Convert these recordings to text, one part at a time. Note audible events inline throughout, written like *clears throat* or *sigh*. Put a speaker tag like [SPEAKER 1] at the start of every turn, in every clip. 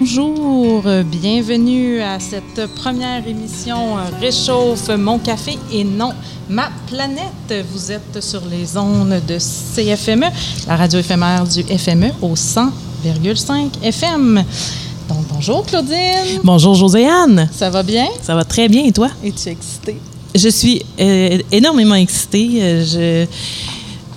[SPEAKER 1] Bonjour, bienvenue à cette première émission Réchauffe mon café et non ma planète. Vous êtes sur les ondes de CFME, la radio éphémère du FME au 100,5 FM. Donc bonjour Claudine.
[SPEAKER 2] Bonjour Joséanne.
[SPEAKER 1] Ça va bien?
[SPEAKER 2] Ça va très bien et toi?
[SPEAKER 1] Es-tu excitée?
[SPEAKER 2] Je suis euh, énormément excitée. Euh, je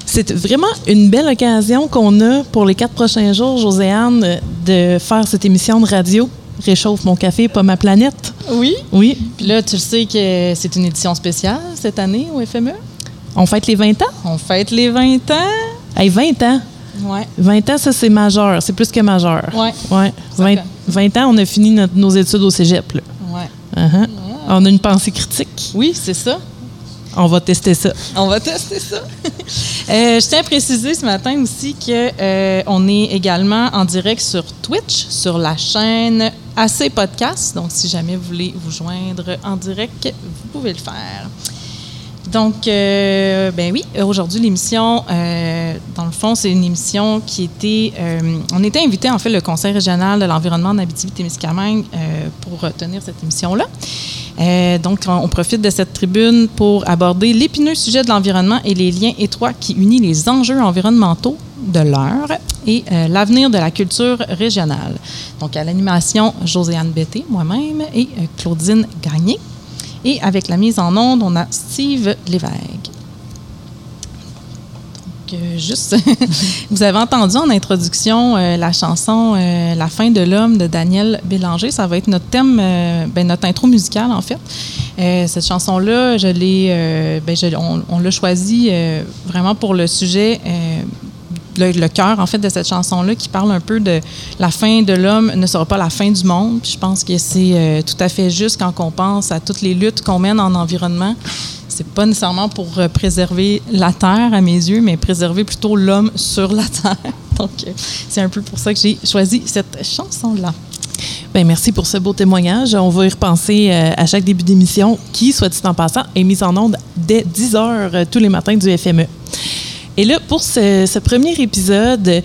[SPEAKER 2] c'est vraiment une belle occasion qu'on a pour les quatre prochains jours, Joséanne, de faire cette émission de radio. Réchauffe mon café, pas ma planète.
[SPEAKER 1] Oui.
[SPEAKER 2] Oui.
[SPEAKER 1] Puis là, tu le sais que c'est une édition spéciale cette année au FME.
[SPEAKER 2] On fête les 20 ans?
[SPEAKER 1] On fête les 20 ans.
[SPEAKER 2] Hey, 20 ans.
[SPEAKER 1] Ouais.
[SPEAKER 2] 20 ans, ça, c'est majeur. C'est plus que majeur.
[SPEAKER 1] Ouais.
[SPEAKER 2] Ouais. 20, 20, ans, on a fini nos études au cégep. Là.
[SPEAKER 1] Ouais.
[SPEAKER 2] Uh-huh. ouais. On a une pensée critique.
[SPEAKER 1] Oui, c'est ça.
[SPEAKER 2] On va tester ça.
[SPEAKER 1] On va tester ça. *laughs* euh, je tiens à préciser ce matin aussi qu'on euh, est également en direct sur Twitch, sur la chaîne AC Podcast. Donc, si jamais vous voulez vous joindre en direct, vous pouvez le faire. Donc, euh, ben oui, aujourd'hui, l'émission, euh, dans le fond, c'est une émission qui était. Euh, on était invité, en fait, le Conseil régional de l'environnement en Abitibi-Témiscamingue euh, pour tenir cette émission-là. Euh, donc, on profite de cette tribune pour aborder l'épineux sujet de l'environnement et les liens étroits qui unissent les enjeux environnementaux de l'heure et euh, l'avenir de la culture régionale. Donc, à l'animation, Joséanne Betté, moi-même, et euh, Claudine Gagné. Et avec la mise en onde, on a Steve Lévesque. Euh, juste, *laughs* vous avez entendu en introduction euh, la chanson euh, La fin de l'homme de Daniel Bélanger. Ça va être notre thème, euh, ben, notre intro musicale, en fait. Cette chanson-là, ben, on, l'a choisie vraiment pour le sujet le, cœur, en fait, de cette chanson-là qui parle un peu de la fin de l'homme ne sera pas la fin du monde. Je pense que c'est tout à fait juste quand on pense à toutes les luttes qu'on mène en environnement. C'est pas nécessairement pour euh, préserver la Terre, à mes yeux, mais préserver plutôt l'homme sur la Terre. *laughs* Donc, euh, c'est un peu pour ça que j'ai choisi cette chanson-là.
[SPEAKER 2] Bien, merci pour ce beau témoignage. On va y repenser euh, à chaque début d'émission, qui, soit dit en passant, est mise en onde dès 10 heures tous les matins du FME. Et là, pour ce, premier épisode,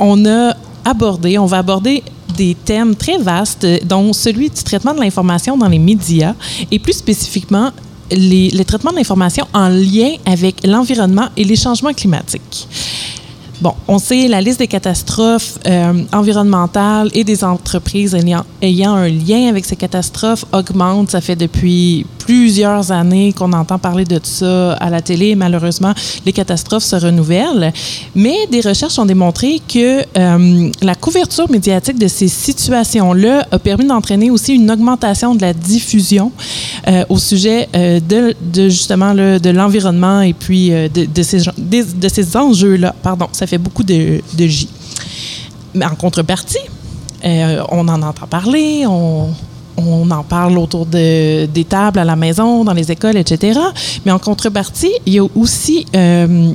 [SPEAKER 2] on a abordé, on va aborder des thèmes très vastes, dont celui du traitement de l'information dans les médias et plus spécifiquement les, les traitements de l'information en lien avec l'environnement et les changements climatiques. Bon, on sait la liste des catastrophes euh, environnementales et des entreprises ayant, ayant, un lien avec ces catastrophes augmente. Ça fait depuis plusieurs années qu'on entend parler de ça à la télé. Malheureusement, les catastrophes se renouvellent. Mais des recherches ont démontré que euh, la couverture médiatique de ces situations-là a permis d'entraîner aussi une augmentation de la diffusion euh, au sujet euh, de, justement de l'environnement et puis de, ces, enjeux-là. Pardon, ça fait beaucoup de, de J. Mais en contrepartie, on en entend parler, on, on en parle autour de, des tables à la maison, dans les écoles, etc. Mais en contrepartie, il y a aussi euh,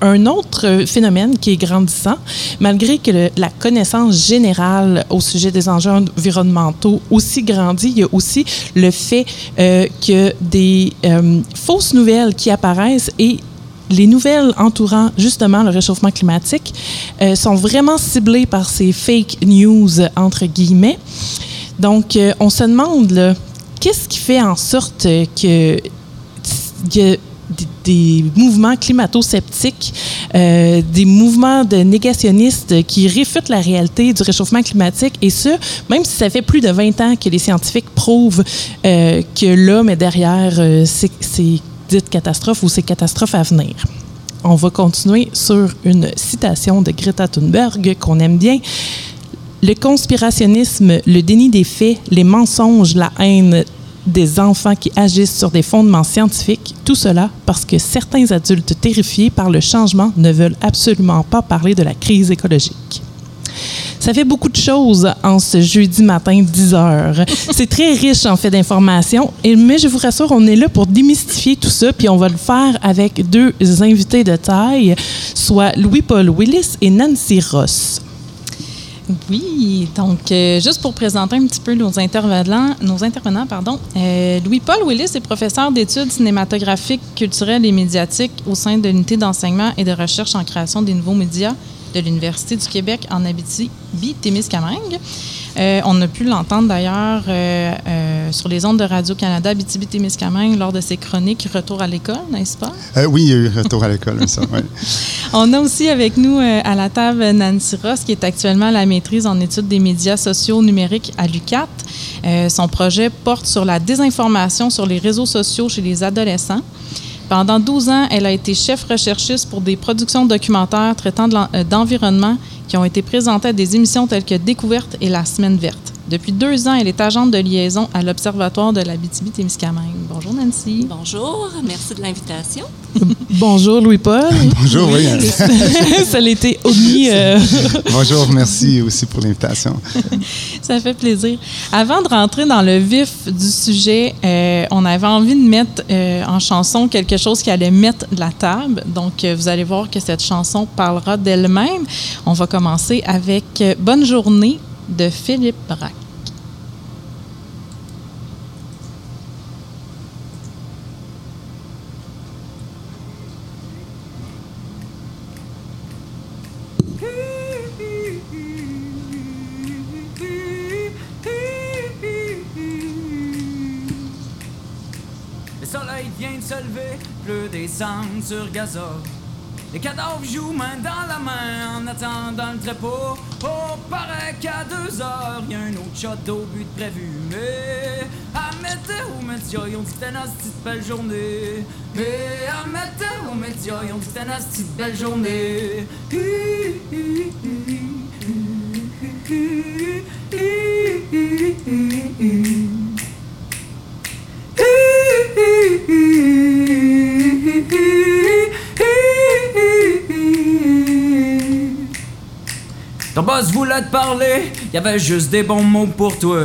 [SPEAKER 2] un autre phénomène qui est grandissant, malgré que la connaissance générale au sujet des enjeux environnementaux aussi grandit, il y a aussi le fait euh, que des euh, fausses nouvelles qui apparaissent et les nouvelles entourant justement le réchauffement climatique sont vraiment ciblées par ces fake news, entre guillemets. Donc, euh, on se demande, qu'est-ce qui fait en sorte que, que des, mouvements climato-sceptiques, euh, des mouvements de négationnistes qui réfutent la réalité du réchauffement climatique, et ce, même si ça fait plus de 20 ans que les scientifiques prouvent euh, que l'homme est derrière ces dites catastrophes ou ces catastrophes à venir. On va continuer sur une citation de Greta Thunberg qu'on aime bien. Le conspirationnisme, le déni des faits, les mensonges, la haine des enfants qui agissent sur des fondements scientifiques, tout cela parce que certains adultes terrifiés par le changement ne veulent absolument pas parler de la crise écologique. Ça fait beaucoup de choses en ce jeudi matin 10 heures. C'est très riche en fait d'informations, mais je vous rassure, on est là pour démystifier tout ça, puis on va le faire avec deux invités de taille, soit Louis-Paul Willis et Nancy Ross.
[SPEAKER 1] Oui, donc euh, juste pour présenter un petit peu nos intervenants, nos intervenants pardon, euh, Louis-Paul Willis est professeur d'études cinématographiques, culturelles et médiatiques au sein de l'unité d'enseignement et de recherche en création des nouveaux médias de l'Université du Québec en Abitibi-Témiscamingue. Euh, on a pu l'entendre d'ailleurs euh, euh, sur les ondes de Radio-Canada Abitibi-Témiscamingue lors de ses chroniques Retour à l'école, n'est-ce pas?
[SPEAKER 3] oui, il y a eu Retour à l'école, ça, ouais. *laughs*
[SPEAKER 1] On a aussi avec nous à la table Nancy Ross, qui est actuellement à la maîtrise en études des médias sociaux numériques à l'UCAT. son projet porte sur la désinformation sur les réseaux sociaux chez les adolescents. Pendant 12 ans, elle a été chef recherchiste pour des productions documentaires traitant d'environnement qui ont été présentées à des émissions telles que Découverte et La Semaine verte. Depuis deux ans, elle est agente de liaison à l'Observatoire de la BTB-Témiscamingue. Bonjour Nancy.
[SPEAKER 4] Bonjour, merci de l'invitation. *laughs*
[SPEAKER 2] Bonjour Louis-Paul. *laughs*
[SPEAKER 3] Bonjour, oui. *laughs*
[SPEAKER 2] Ça l'était omis. Euh.
[SPEAKER 3] Bonjour, merci aussi pour l'invitation.
[SPEAKER 1] Ça fait plaisir. Avant de rentrer dans le vif du sujet, euh, on avait envie de mettre euh, en chanson quelque chose qui allait mettre la table. Donc, vous allez voir que cette chanson parlera d'elle-même. On va commencer avec Bonne journée de Philippe Braque.
[SPEAKER 5] Le soleil vient de se lever, pleut des cendres sur gazole. Les cadavres jouent main dans la main en attendant le trépeau. Oh, paraît qu'à deux heures, y a un autre shot au but prévu. Mais à météo média, ils ont dit une belle journée. Mais à météo média, ils ont dit une belle journée. *laughs* Ton boss voulait te parler, y avait juste des bons mots pour toi.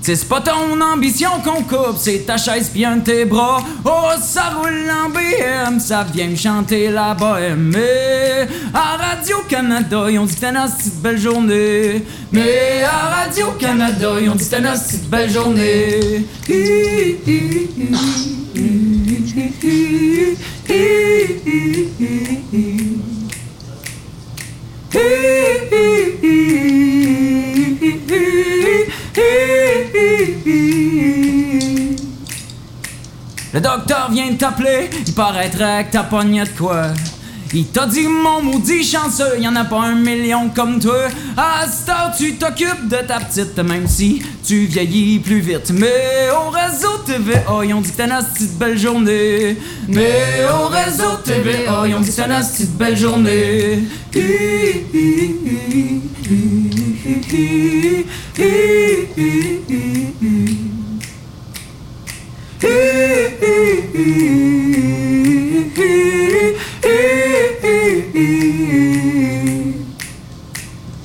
[SPEAKER 5] C'est pas ton ambition qu'on coupe, c'est ta chaise bien tes bras. Oh, ça roule en BM, ça vient me chanter la bohème. Mais à Radio-Canada, ils ont dit que c'était une belle journée. Mais à Radio-Canada, ils ont dit que c'était une belle journée. Le docteur vient t'appeler, il paraîtrait que t'as pogné de quoi. Il t'a dit mon maudit chanceux, y en a pas un million comme toi. À heure, tu t'occupes de ta petite, même si tu vieillis plus vite. Mais au réseau TVA, ils ont dit que t'as une petite belle journée. Mais au réseau TVA, ils ont dit que t'as une petite belle journée.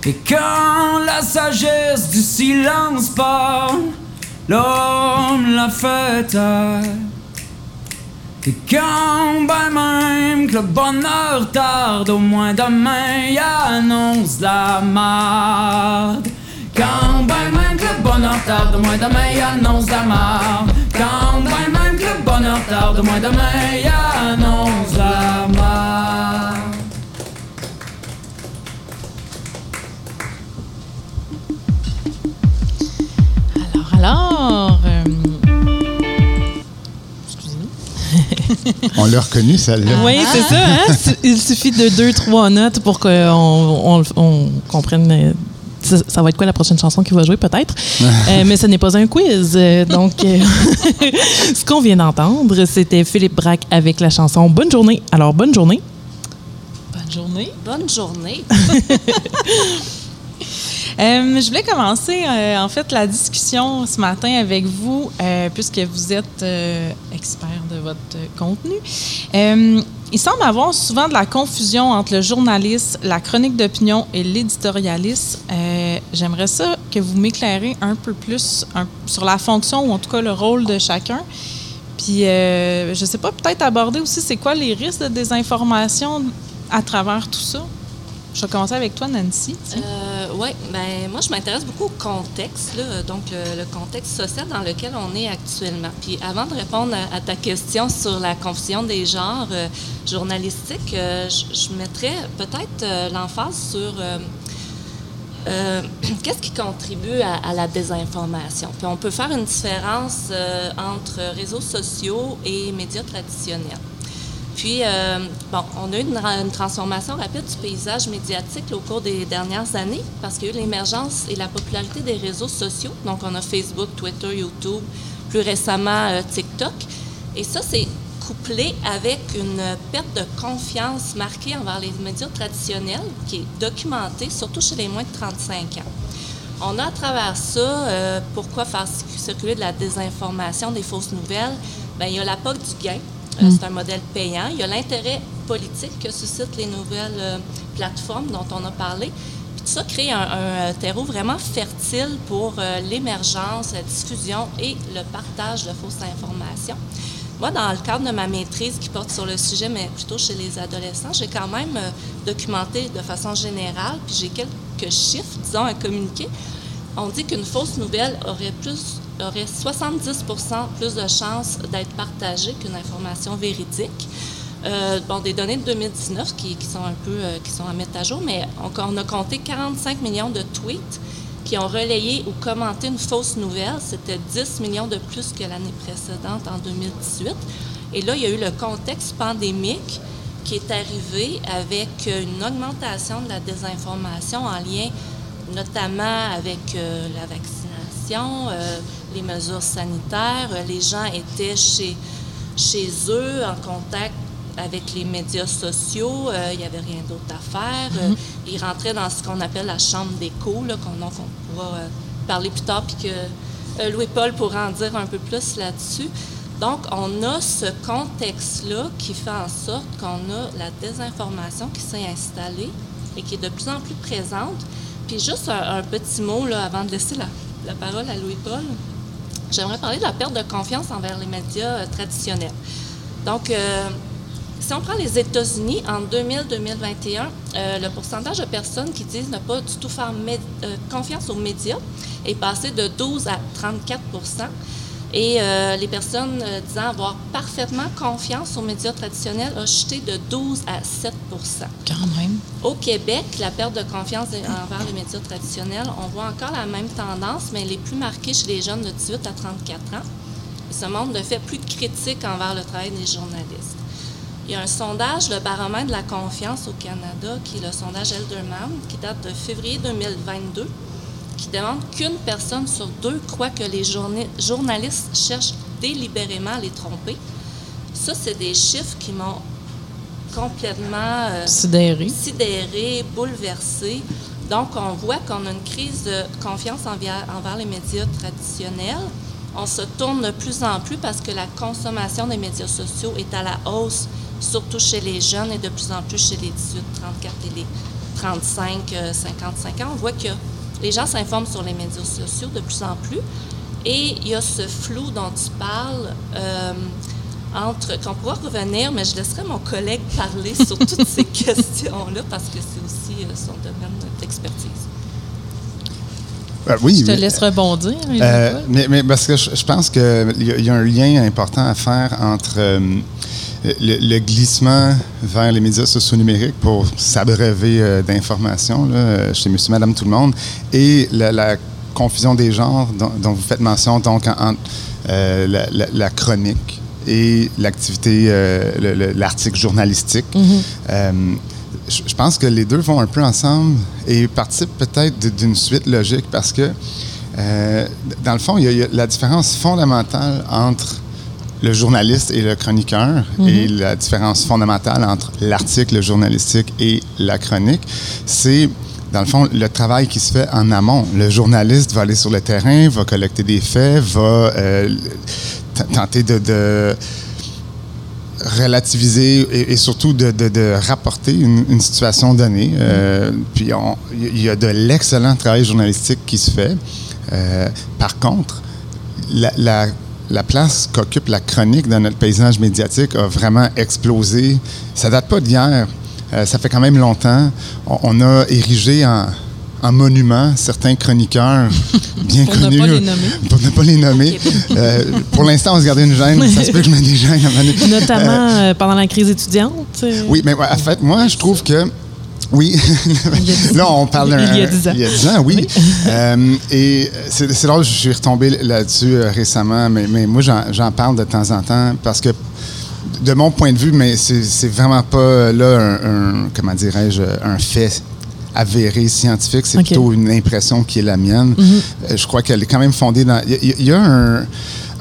[SPEAKER 5] Et quand la sagesse du silence parle, l'homme la fait. Et quand ben même que le bonheur tarde, au moins demain annonce la marde. Quand ben même que le bonheur tarde, au moins demain annonce la marde. Quand ben même que le bonheur tarde, au moins demain annonce la marde.
[SPEAKER 1] Alors, euh, Excusez-nous.
[SPEAKER 3] On l'a reconnu, celle-là.
[SPEAKER 2] Oui, c'est ça. hein? Su- Il suffit de deux, trois notes pour qu'on on, on comprenne. euh, Ça, ça va être quoi la prochaine chanson qu'il va jouer, peut-être? *laughs* Euh, mais ce n'est pas un quiz. Euh, donc, euh, *laughs* ce qu'on vient d'entendre, c'était Philippe Braque avec la chanson Bonne journée. Alors, bonne journée.
[SPEAKER 1] Bonne journée.
[SPEAKER 4] Bonne journée. *laughs*
[SPEAKER 1] Euh, je voulais commencer, euh, en fait, la discussion ce matin avec vous, euh, puisque vous êtes expert de votre contenu. Il semble avoir souvent de la confusion entre le journaliste, la chronique d'opinion et l'éditorialiste. J'aimerais ça que vous m'éclairez un peu plus sur la fonction ou en tout cas le rôle de chacun. Puis, je ne sais pas, peut-être aborder aussi c'est quoi les risques de désinformation à travers tout ça. Je vais commencer avec toi, Nancy.
[SPEAKER 4] Euh, oui, ben moi je m'intéresse beaucoup au contexte, donc euh, le contexte social dans lequel on est actuellement. Puis avant de répondre à, ta question sur la confusion des genres euh, journalistiques, je, mettrais peut-être l'emphase sur *clears throat* qu'est-ce qui contribue à, à la désinformation? Puis on peut faire une différence entre réseaux sociaux et médias traditionnels. Puis, euh, bon, on a eu une, ra- une transformation rapide du paysage médiatique au cours des dernières années parce qu'il y a eu l'émergence et la popularité des réseaux sociaux. Donc, on a Facebook, Twitter, YouTube, plus récemment euh, TikTok. Et ça, c'est couplé avec une perte de confiance marquée envers les médias traditionnels qui est documentée, surtout chez les moins de 35 ans. On a à travers ça, euh, pourquoi faire circuler de la désinformation, des fausses nouvelles? Bien, il y a la POC du gain. Euh, C'est un modèle payant. Il y a l'intérêt politique que suscitent les nouvelles euh, plateformes dont on a parlé. Puis tout ça crée un, un terreau vraiment fertile pour euh, l'émergence, la diffusion et le partage de fausses informations. Moi, dans le cadre de ma maîtrise qui porte sur le sujet, mais plutôt chez les adolescents, j'ai quand même euh, documenté de façon générale, puis j'ai quelques chiffres, disons, à communiquer. On dit qu'une fausse nouvelle aurait plus aurait 70% plus de chances d'être partagée qu'une information véridique. Euh, bon, des données de 2019 qui, sont un peu euh, qui sont à mettre à jour, mais on, on a compté 45 millions de tweets qui ont relayé ou commenté une fausse nouvelle. C'était 10 millions de plus que l'année précédente, en 2018. Et là, il y a eu le contexte pandémique qui est arrivé avec une augmentation de la désinformation en lien notamment avec euh, la vaccination, euh, les mesures sanitaires. Euh, les gens étaient chez, chez eux en contact avec les médias sociaux. Euh, il n'y avait rien d'autre à faire. Euh, ils rentraient dans ce qu'on appelle la chambre d'écho, qu'on on pourra euh, parler plus tard, puis que euh, Louis-Paul pourra en dire un peu plus là-dessus. Donc, on a ce contexte-là qui fait en sorte qu'on a la désinformation qui s'est installée et qui est de plus en plus présente. Puis juste un, petit mot là, avant de laisser la, parole à Louis-Paul. J'aimerais parler de la perte de confiance envers les médias euh, traditionnels. Donc, euh, si on prend les États-Unis, en 2000-2021, euh, le pourcentage de personnes qui disent ne pas du tout faire confiance aux médias est passé de 12 à 34 et euh, les personnes euh, disant avoir parfaitement confiance aux médias traditionnels a chuté de 12 à 7%
[SPEAKER 2] Quand même.
[SPEAKER 4] Au Québec, la perte de confiance envers les médias traditionnels, on voit encore la même tendance, mais elle est plus marquée chez les jeunes de 18 à 34 ans. Et ce monde ne fait plus de critiques envers le travail des journalistes. Il y a un sondage, le baromètre de la confiance au Canada, qui est le sondage Elderman, qui date de février 2022, qui demande qu'une personne sur deux croit que les journa- journalistes cherchent délibérément à les tromper. Ça, c'est des chiffres qui m'ont complètement euh,
[SPEAKER 2] Sidéré.
[SPEAKER 4] sidéré, bouleversé. Donc, on voit qu'on a une crise de confiance envers, envers les médias traditionnels. On se tourne de plus en plus parce que la consommation des médias sociaux est à la hausse, surtout chez les jeunes et de plus en plus chez les 18, 34 et les 35, euh, 55 ans. On voit que les gens s'informent sur les médias sociaux de plus en plus. Et il y a ce flou dont tu parles. euh, entre qu'on pourra revenir, mais je laisserai mon collègue parler sur *laughs* toutes ces questions-là parce que c'est aussi euh, son domaine d'expertise.
[SPEAKER 3] Ben oui.
[SPEAKER 2] Je te
[SPEAKER 3] mais-
[SPEAKER 2] laisse rebondir.
[SPEAKER 3] Euh, mais, mais parce que je, je pense qu'il y, a- il y a un lien important à faire entre euh, le, le glissement vers les médias sociaux numériques pour s'abreuver euh, d'informations là, euh, chez Monsieur, Madame, tout le monde et la, la confusion des genres dont, dont vous faites mention, donc en- entre euh, la, la- la chronique et l'activité, euh, le- le- l'article journalistique. Euh, je pense que les deux vont un peu ensemble et participent peut-être d'une suite logique parce que, dans le fond, il y, a- il y a la différence fondamentale entre le journaliste et le chroniqueur et la différence fondamentale entre l'article journalistique et la chronique, c'est dans le fond, le travail qui se fait en amont. Le journaliste va aller sur le terrain, va collecter des faits, va euh, tenter de, de relativiser et, et surtout de, de- de rapporter une, une situation donnée. Euh, puis il y a de l'excellent travail journalistique qui se fait. Euh, par contre, la, la- la place qu'occupe la chronique dans notre paysage médiatique a vraiment explosé. Ça date pas d'hier. Euh, ça fait quand même longtemps. On, on a érigé en, en monument certains chroniqueurs *laughs* bien
[SPEAKER 1] Pour ne
[SPEAKER 3] connus.
[SPEAKER 1] pas les nommer.
[SPEAKER 3] Pour ne pas les nommer. Euh, pour l'instant, on se gardait une gêne. Ça se peut que je mette des gênes à un moment donné.
[SPEAKER 2] Notamment euh, pendant la crise étudiante.
[SPEAKER 3] Oui, mais en fait, moi, je trouve que. Oui. Là, on parle d'un.
[SPEAKER 2] Il y a 10 ans.
[SPEAKER 3] Il y a 10 ans, oui. Euh, et c'est drôle, je suis retombé là-dessus euh, récemment, mais, mais moi, j'en parle de temps en temps parce que, de mon point de vue, mais c'est vraiment pas euh, là un, un- comment dirais-je, un fait avéré scientifique, c'est plutôt une impression qui est la mienne. Euh, je crois qu'elle est quand même fondée dans... Il y a- il y, a un,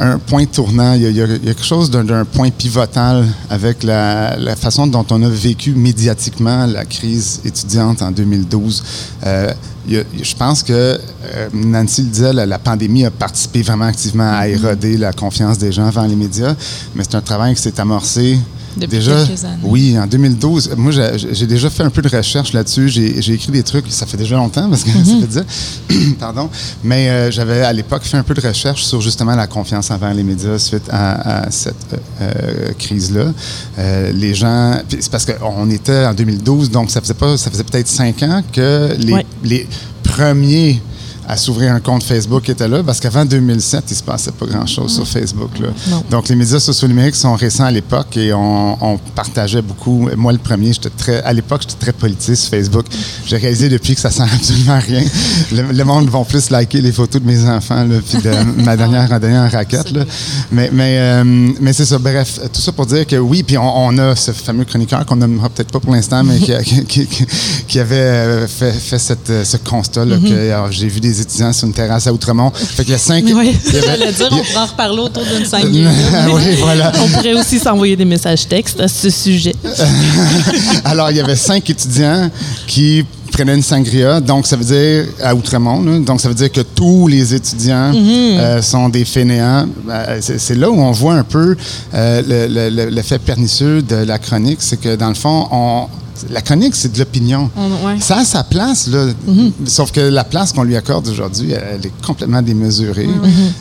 [SPEAKER 3] un point tournant, il y a, il y a- il y a quelque chose d'un- d'un point pivotal avec la, la façon dont on a vécu médiatiquement la crise étudiante en 2012. Euh, il y a- je pense que euh, Nancy le disait, la, la pandémie a participé vraiment activement à éroder la confiance des gens vers les médias, mais c'est un travail qui s'est amorcé
[SPEAKER 1] Depuis
[SPEAKER 3] déjà.
[SPEAKER 1] quelques années.
[SPEAKER 3] Oui, en 2012. Moi, j'ai déjà fait un peu de recherche là-dessus. J'ai écrit des trucs, ça fait déjà longtemps parce que *laughs* ça fait déjà. *clears throat* Pardon. Mais euh, j'avais à l'époque fait un peu de recherche sur justement la confiance envers les médias suite à, à cette euh, euh, crise-là. Euh, les gens. C'est parce qu'on était en 2012, donc ça faisait pas, ça faisait peut-être cinq ans que les,
[SPEAKER 2] Ouais.
[SPEAKER 3] les premiers à s'ouvrir un compte Facebook étaient là, parce qu'avant 2007, il se passait pas grand-chose sur Facebook. Là.
[SPEAKER 2] Non.
[SPEAKER 3] Donc, les médias sociaux numériques sont récents à l'époque et on, on partageait beaucoup. Moi, le premier, j'étais très, à l'époque, j'étais très politique sur Facebook. J'ai réalisé depuis que ça sert *laughs* absolument à rien. Le, le monde va plus liker les photos de mes enfants, puis de *laughs* ma dernière randonnée en raquette. Là. Mais, mais, euh, mais c'est ça. Bref, tout ça pour dire que oui, puis on, on a ce fameux chroniqueur qu'on nommera peut-être pas pour l'instant, mais qui, a- *laughs* qui- qui- qui avait fait, fait cette, ce constat là, que alors, j'ai vu des étudiants sur une terrasse à Outremont. Fait qu'il y a cinq.
[SPEAKER 2] Oui.
[SPEAKER 3] avait-
[SPEAKER 1] dire, on pourra en reparler autour d'une scène. *laughs*
[SPEAKER 3] oui, voilà.
[SPEAKER 2] On pourrait aussi s'envoyer des messages textes à ce sujet. *laughs*
[SPEAKER 3] Alors, il y avait cinq étudiants qui prenaient une sangria, donc ça veut dire à Outremont, là, donc ça veut dire que tous les étudiants euh, sont des fainéants. Euh, c'est là où on voit un peu euh, le- le- le- l'effet pernicieux de la chronique, c'est que dans le fond, on, la chronique, c'est de l'opinion.
[SPEAKER 1] Ouais.
[SPEAKER 3] Ça a sa place, là. sauf que la place qu'on lui accorde aujourd'hui, elle est complètement démesurée.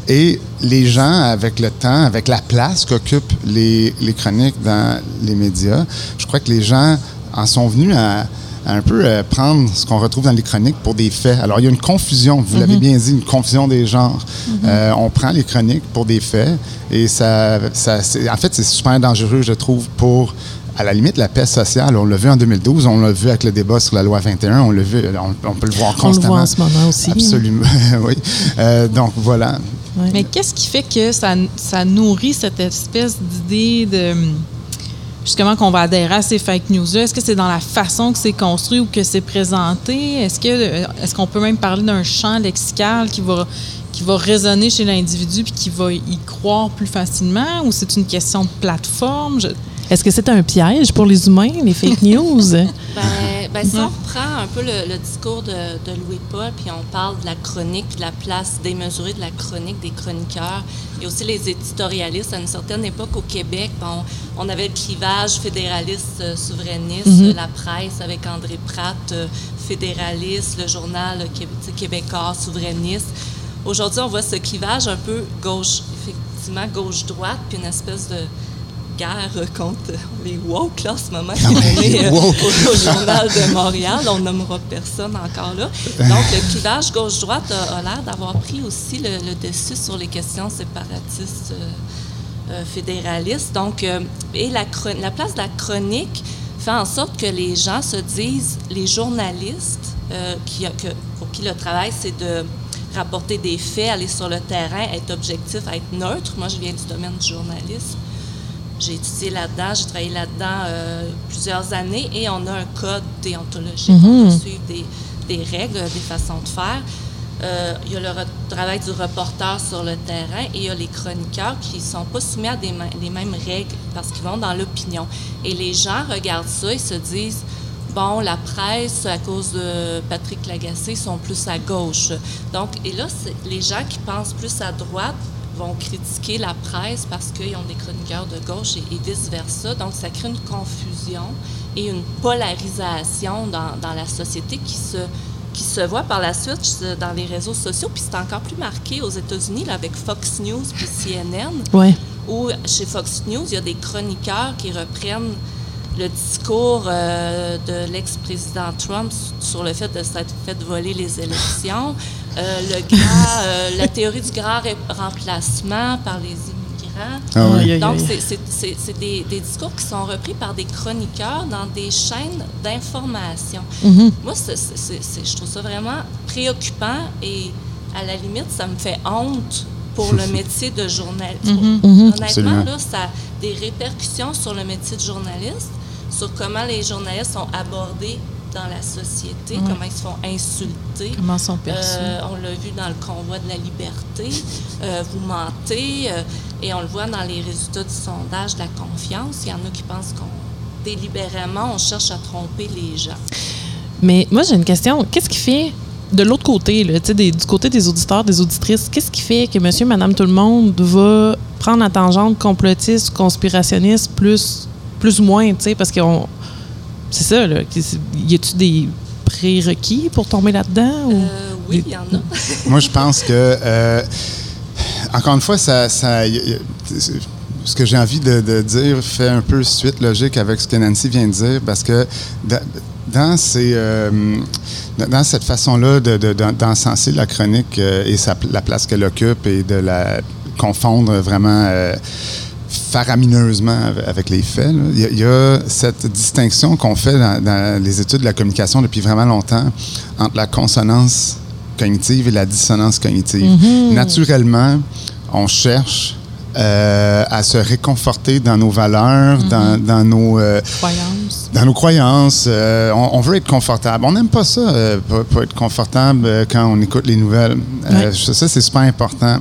[SPEAKER 3] Et les gens, avec le temps, avec la place qu'occupent les, les chroniques dans les médias, je crois que les gens en sont venus à un peu euh, prendre ce qu'on retrouve dans les chroniques pour des faits. Alors, il y a une confusion, vous l'avez bien dit, une confusion des genres. Euh, on prend les chroniques pour des faits et ça, ça en fait, c'est super dangereux, je trouve, pour à la limite, la paix sociale, on l'a vu en 2012, on l'a vu avec le débat sur la loi 21, on l'a vu, on, on peut le voir
[SPEAKER 2] On le
[SPEAKER 3] constamment.
[SPEAKER 2] voit en ce moment aussi.
[SPEAKER 3] Absolument, *laughs* oui. Euh, donc voilà.
[SPEAKER 2] Ouais.
[SPEAKER 1] Mais qu'est-ce qui fait que ça, ça nourrit cette espèce d'idée de justement qu'on va adhérer à ces fake news-là? Est-ce que c'est dans la façon que c'est construit ou que c'est présenté? Est-ce est-ce qu'on peut même parler d'un champ lexical qui va qui résonner chez l'individu puis qui va y croire plus facilement? Ou c'est une question de plateforme?
[SPEAKER 2] Est-ce que c'est un piège pour les humains, les fake *laughs* news?
[SPEAKER 4] Ben, *laughs* ben, si on reprend un peu le, le discours de, de Louis-Paul, puis on parle de la chronique, puis de la place démesurée de la chronique des chroniqueurs, et aussi les éditorialistes. À une certaine époque au Québec, bon, on avait le clivage fédéraliste-souverainiste,
[SPEAKER 2] Mhm.
[SPEAKER 4] la presse avec André Pratt, euh, fédéraliste, le journal euh, québécois souverainiste. Aujourd'hui, on voit ce clivage un peu gauche, effectivement, gauche-droite, puis une espèce de guerre contre les woke là, en ce moment. qui est menée, euh, au, au Journal de Montréal. On nommera personne encore là. Donc, le clivage gauche-droite a, a l'air d'avoir pris aussi le, le dessus sur les questions séparatistes euh, euh, fédéralistes. Donc, euh, et la, place de la chronique fait en sorte que les gens se disent, les journalistes, qui, que- pour qui le travail, c'est de rapporter des faits, aller sur le terrain, être objectif, être neutre. Moi, je viens du domaine du journalisme. J'ai étudié là-dedans, j'ai travaillé là-dedans euh, plusieurs années et on a un code déontologique. On doit suivre des, des règles, des façons de faire. Euh, il y a le travail du reporter sur le terrain et il y a les chroniqueurs qui ne sont pas soumis à des les mêmes règles parce qu'ils vont dans l'opinion. Et les gens regardent ça et se disent bon, la presse, à cause de Patrick Lagacé, sont plus à gauche. Donc, et là, les gens qui pensent plus à droite vont critiquer la presse parce qu'ils ont des chroniqueurs de gauche et, et vice-versa. Donc, ça crée une confusion et une polarisation dans, dans la société qui se, qui se voit par la suite dans les réseaux sociaux. Puis c'est encore plus marqué aux États-Unis là, avec Fox News puis CNN
[SPEAKER 2] Ouais.
[SPEAKER 4] où chez Fox News, il y a des chroniqueurs qui reprennent le discours euh, de l'ex-président Trump sur le fait de s'être fait voler les élections, euh, le grand, euh, la théorie du grand remplacement par les immigrants.
[SPEAKER 3] Ah oui.
[SPEAKER 4] Donc, c'est- des, des discours qui sont repris par des chroniqueurs dans des chaînes d'information.
[SPEAKER 2] Mhm.
[SPEAKER 4] Moi, je trouve ça vraiment préoccupant et à la limite, ça me fait honte pour le *laughs* métier de journaliste.
[SPEAKER 2] Mhm.
[SPEAKER 4] Honnêtement,
[SPEAKER 3] Absolument.
[SPEAKER 4] là, ça a des répercussions sur le métier de journaliste, sur comment les journalistes sont abordés dans la société,
[SPEAKER 1] Ouais.
[SPEAKER 4] comment ils se font insulter.
[SPEAKER 1] Comment sont perçus?
[SPEAKER 4] Euh, on l'a vu dans le convoi de la liberté. Euh, vous mentez. euh, et on le voit dans les résultats du sondage de la confiance. Il y en a qui pensent qu'on délibérément, on cherche à tromper les gens.
[SPEAKER 2] Mais moi, j'ai une question. Qu'est-ce qui fait, de l'autre côté, là, des- du côté des auditeurs, des auditrices, qu'est-ce qui fait que monsieur, madame, tout le monde va prendre la tangente complotiste, conspirationniste, plus, plus ou moins, tu sais, parce qu'on. C'est ça, là. Y a-tu des prérequis pour tomber là-dedans? ou-
[SPEAKER 4] Euh, oui, il y en a. *laughs*
[SPEAKER 3] Moi, je pense que, euh, encore une fois, ça, ça- y- y- c'est- ce que j'ai envie de, de dire fait un peu suite logique avec ce que Nancy vient de dire, parce que da- dans, ces, euh, dans- cette façon-là de- de- d'encenser la chronique euh, et sa- la place qu'elle occupe et de la confondre vraiment euh, faramineusement avec- les faits. là. Il y, a- il y a cette distinction qu'on fait dans, dans les études de la communication depuis vraiment longtemps entre la consonance cognitive et la dissonance cognitive. Naturellement, on cherche euh, à se réconforter dans nos valeurs, dans, dans nos... euh,
[SPEAKER 1] Croyance.
[SPEAKER 3] dans nos croyances, euh, on, on veut être confortable. On n'aime pas ça, pas, pas être confortable quand on écoute les nouvelles.
[SPEAKER 2] Ouais.
[SPEAKER 3] Ça, c'est super important.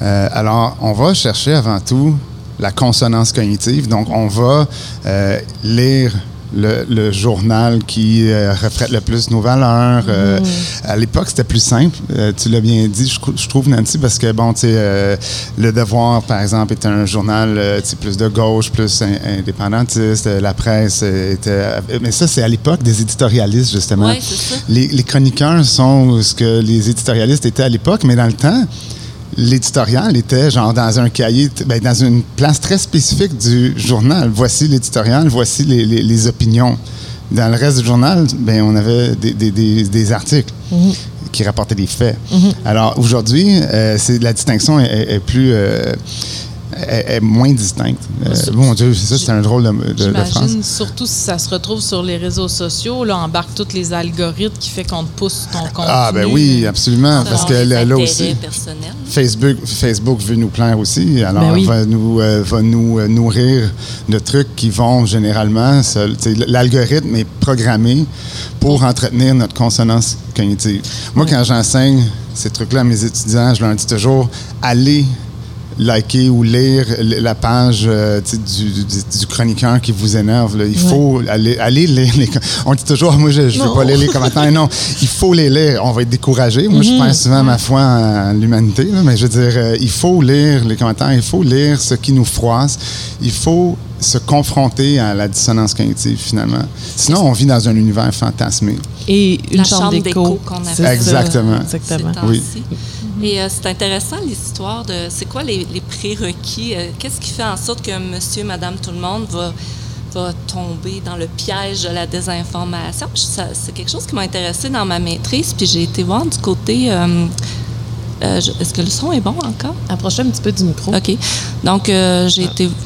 [SPEAKER 3] Alors, on va chercher avant tout la consonance cognitive. Donc, on va euh, lire le, le journal qui euh, reflète le plus nos valeurs. Euh, À l'époque, c'était plus simple. Euh, tu l'as bien dit, je, trouve, Nancy, parce que, bon, tu sais, Le Devoir, par exemple, était un journal plus de gauche, plus in- indépendantiste. La presse était... Mais ça, c'est à l'époque des éditorialistes, justement.
[SPEAKER 4] Ça.
[SPEAKER 3] Les, les chroniqueurs sont ce que les éditorialistes étaient à l'époque, mais dans le temps, l'éditorial était genre dans un cahier, ben, dans une place très spécifique du journal. Voici l'éditorial, voici les, les- les opinions. Dans le reste du journal, ben, on avait des, des- des- des articles qui rapportaient des faits. Alors aujourd'hui, euh, la distinction est plus euh, est, est moins distincte. Euh, mon Dieu, c'est ça, c'est un drôle de, de- de phrase.
[SPEAKER 1] J'imagine, surtout si ça se retrouve sur les réseaux sociaux, là, embarque tous les algorithmes qui fait qu'on te pousse ton contenu.
[SPEAKER 3] Ah ben oui, absolument, parce que là, aussi. Facebook, Facebook veut nous plaire aussi, alors
[SPEAKER 2] Ben oui.
[SPEAKER 3] va nous, euh, va nous euh, nourrir de trucs qui vont généralement. L'algorithme est programmé pour entretenir notre consonance cognitive. Moi, quand j'enseigne ces trucs-là à mes étudiants, je leur dis toujours allez liker ou lire la page euh, du, du- du chroniqueur qui vous énerve. là. Il faut aller, aller lire les... On dit toujours, moi, je ne veux pas lire les *laughs* commentaires. Non, il faut les lire. On va être découragé. Moi, je perds souvent ma foi en l'humanité, mais je veux dire, euh, il faut lire les commentaires, il faut lire ce qui nous froisse, il faut se confronter à la dissonance cognitive, finalement. Sinon, on vit dans un univers fantasmé.
[SPEAKER 2] Et une
[SPEAKER 4] La
[SPEAKER 2] chambre
[SPEAKER 4] chambre
[SPEAKER 2] d'écho.
[SPEAKER 4] qu'on
[SPEAKER 2] ça.
[SPEAKER 3] Exactement.
[SPEAKER 2] Exactement.
[SPEAKER 3] Oui.
[SPEAKER 4] Et euh, c'est intéressant l'histoire de c'est quoi les, les prérequis, euh, qu'est-ce qui fait en sorte que monsieur, madame, tout le monde va, va tomber dans le piège de la désinformation? C'est quelque chose qui m'a intéressé dans ma maîtrise, puis j'ai été voir du côté. euh, euh, Est-ce que le son est bon encore?
[SPEAKER 2] Approchez un petit peu du micro.
[SPEAKER 4] OK. Donc, euh, j'ai été
[SPEAKER 2] Ah,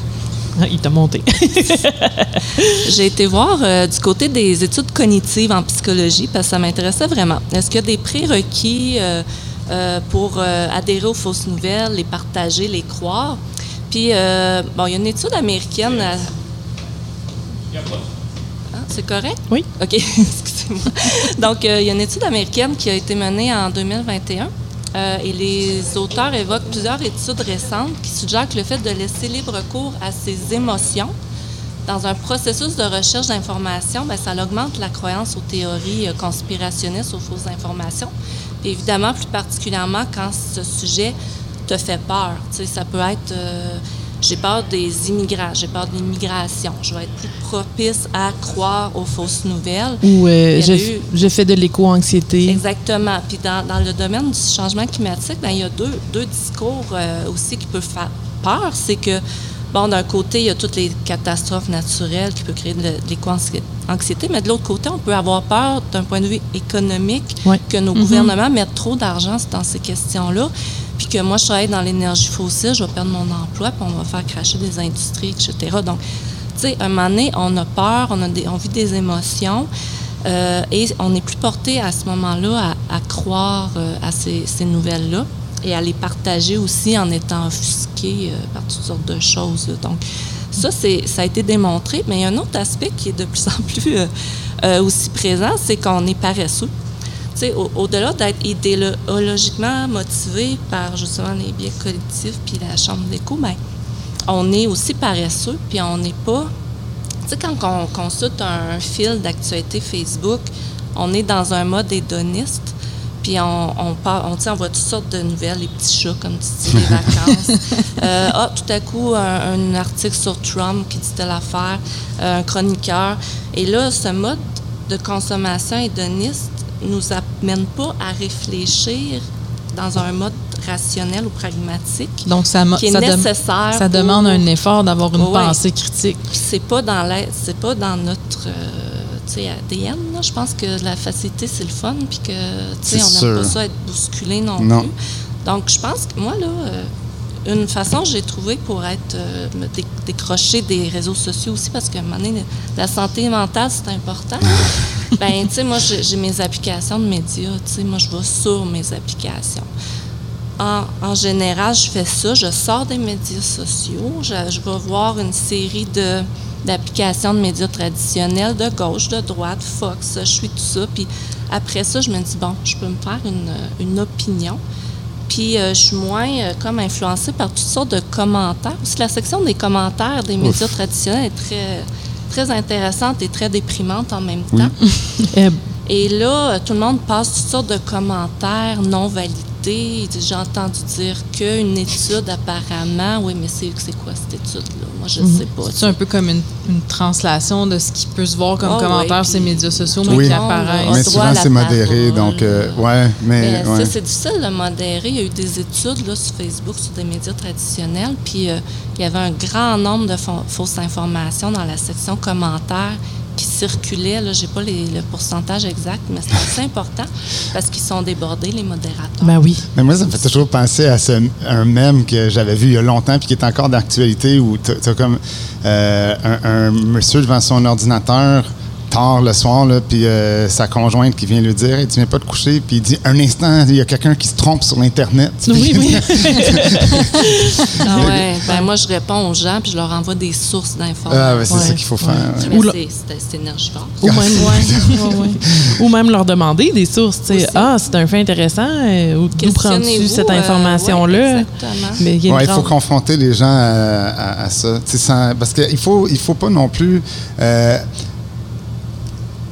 [SPEAKER 2] *laughs* Il t'a monté. *laughs*
[SPEAKER 4] J'ai été voir euh, du côté des études cognitives en psychologie parce que ça m'intéressait vraiment. Est-ce qu'il y a des prérequis euh, euh, pour euh, adhérer aux fausses nouvelles, les partager, les croire? Puis, euh, bon, il y a une étude américaine. à- Ah, C'est correct?
[SPEAKER 2] Oui.
[SPEAKER 4] OK, *laughs* excusez-moi. Donc, euh, il y a une étude américaine qui a été menée en 2021 euh, et les auteurs évoquent plusieurs études récentes qui suggèrent que le fait de laisser libre cours à ses émotions dans un processus de recherche d'informations, ben, ça augmente la croyance aux théories euh, conspirationnistes, aux fausses informations. Puis évidemment, plus particulièrement quand ce sujet te fait peur. Ça peut être euh, j'ai peur des immigrants, j'ai peur de l'immigration, je vais être plus propice à croire aux fausses nouvelles.
[SPEAKER 2] Ou euh, je,
[SPEAKER 4] eu-
[SPEAKER 2] je fais de l'éco-anxiété.
[SPEAKER 4] Exactement. Puis dans, dans le domaine du changement climatique, ben, il y a deux, deux discours euh, aussi qui peuvent faire peur. C'est que bon, d'un côté, il y a toutes les catastrophes naturelles qui peuvent créer de l'éco-anxiété, mais de l'autre côté, on peut avoir peur d'un point de vue économique que nos
[SPEAKER 1] Mhm.
[SPEAKER 4] gouvernements mettent trop d'argent dans ces questions-là. Puis que moi, je travaille dans l'énergie fossile, je vais perdre mon emploi, puis on va faire cracher des industries, etc. Donc, tu sais, à un moment donné, on a peur, on, a on vit des émotions. euh, et on n'est plus porté à ce moment-là à, croire euh, à ces, nouvelles-là et à les partager aussi en étant offusqué euh, par toutes sortes de choses. Donc, ça, ça a été démontré. Mais il y a un autre aspect qui est de plus en plus aussi présent, c'est qu'on est paresseux. Au- au-delà d'être idéologiquement motivé par justement les biais collectifs puis la chambre d'écho, ben, on est aussi paresseux, puis on n'est pas. Tu sais, quand on consulte un fil d'actualité Facebook, on est dans un mode hédoniste, puis on, on, part- on, on voit toutes sortes de nouvelles, les petits chats, comme tu dis, les vacances. *laughs* Euh, ah, tout à coup, un, un article sur Trump qui dit telle affaire, euh, un chroniqueur. Et là, ce mode de consommation hédoniste nous amène pas à réfléchir dans un mode rationnel ou pragmatique
[SPEAKER 1] Donc, ça,
[SPEAKER 4] qui est
[SPEAKER 1] ça, dem-
[SPEAKER 4] nécessaire.
[SPEAKER 1] ça demande
[SPEAKER 4] pour-
[SPEAKER 1] un effort d'avoir une
[SPEAKER 4] Ouais.
[SPEAKER 1] pensée critique.
[SPEAKER 4] C'est pas dans la- c'est pas dans notre euh, ADN. là. Je pense que la facilité c'est le fun, puis que on n'aime pas ça être bousculé non,
[SPEAKER 3] Non.
[SPEAKER 4] plus. Donc je pense que moi là, euh, une façon que j'ai trouvé pour être euh, me dé- décrocher des réseaux sociaux aussi, parce qu'à un moment donné, la santé mentale c'est important. *laughs* ben tu sais, moi j'ai mes applications de médias. Tu sais, moi je vais sur mes applications. En, en général, je fais ça. Je sors des médias sociaux. Je, je vais voir une série de d'applications de médias traditionnels, de gauche, de droite, Fox, je suis tout ça. Puis après ça, je me dis, bon, je peux me faire une, une opinion. Puis euh, je suis moins euh, comme influencée par toutes sortes de commentaires. Aussi, la section des commentaires des médias traditionnels est très, très intéressante et très déprimante en même temps. *laughs* Et là, tout le monde passe toutes sortes de commentaires non validés. J'ai entendu dire qu'une étude apparemment, oui, mais c'est quoi cette étude-là? Moi, je ne sais pas.
[SPEAKER 1] C'est un peu comme une, une translation de ce qui peut se voir comme
[SPEAKER 4] Ah,
[SPEAKER 1] commentaire
[SPEAKER 4] ouais,
[SPEAKER 1] sur
[SPEAKER 4] puis
[SPEAKER 1] médias sociaux, mais
[SPEAKER 3] Oui.
[SPEAKER 1] qui
[SPEAKER 4] le monde
[SPEAKER 1] apparaissent.
[SPEAKER 4] a
[SPEAKER 3] Mais souvent, c'est modéré.
[SPEAKER 4] parole.
[SPEAKER 3] Donc, euh, ouais, mais. Ouais.
[SPEAKER 4] c'est difficile de modérer. Il y a eu des études là, sur Facebook, sur des médias traditionnels, puis euh, il y avait un grand nombre de fa- fausses informations dans la section commentaires qui circulaient. Là, j'ai pas les- le pourcentage exact, mais c'est assez important parce qu'ils sont débordés, les modérateurs.
[SPEAKER 2] ben oui.
[SPEAKER 3] Mais moi, ça me fait toujours penser à ce, un mème que j'avais vu il y a longtemps puis qui est encore d'actualité où tu as, comme euh, un, un monsieur devant son ordinateur tard le soir, là, puis euh, sa conjointe qui vient lui dire hey, Tu viens pas te coucher Puis il dit Un instant, il y a quelqu'un qui se trompe sur l'Internet. *laughs*
[SPEAKER 2] Oui, oui.
[SPEAKER 4] Ah ouais, ben moi je réponds aux gens puis je leur envoie des sources d'informations.
[SPEAKER 3] Ah, ouais, c'est
[SPEAKER 2] Ouais.
[SPEAKER 3] ça qu'il faut faire. ouais.
[SPEAKER 4] Mais
[SPEAKER 2] Ou là-
[SPEAKER 4] c'est- énergivore.
[SPEAKER 2] Ou même, *laughs* ouais, ouais. Ou même leur demander des sources. Ah, c'est un fait intéressant. euh, ou D'où prends-tu cette
[SPEAKER 4] euh,
[SPEAKER 2] information-là?
[SPEAKER 4] ouais, exactement.
[SPEAKER 2] Mais il
[SPEAKER 3] Ouais, faut confronter les gens à, à- à ça. Tu sais, sans- parce qu'il faut, il faut pas non plus euh,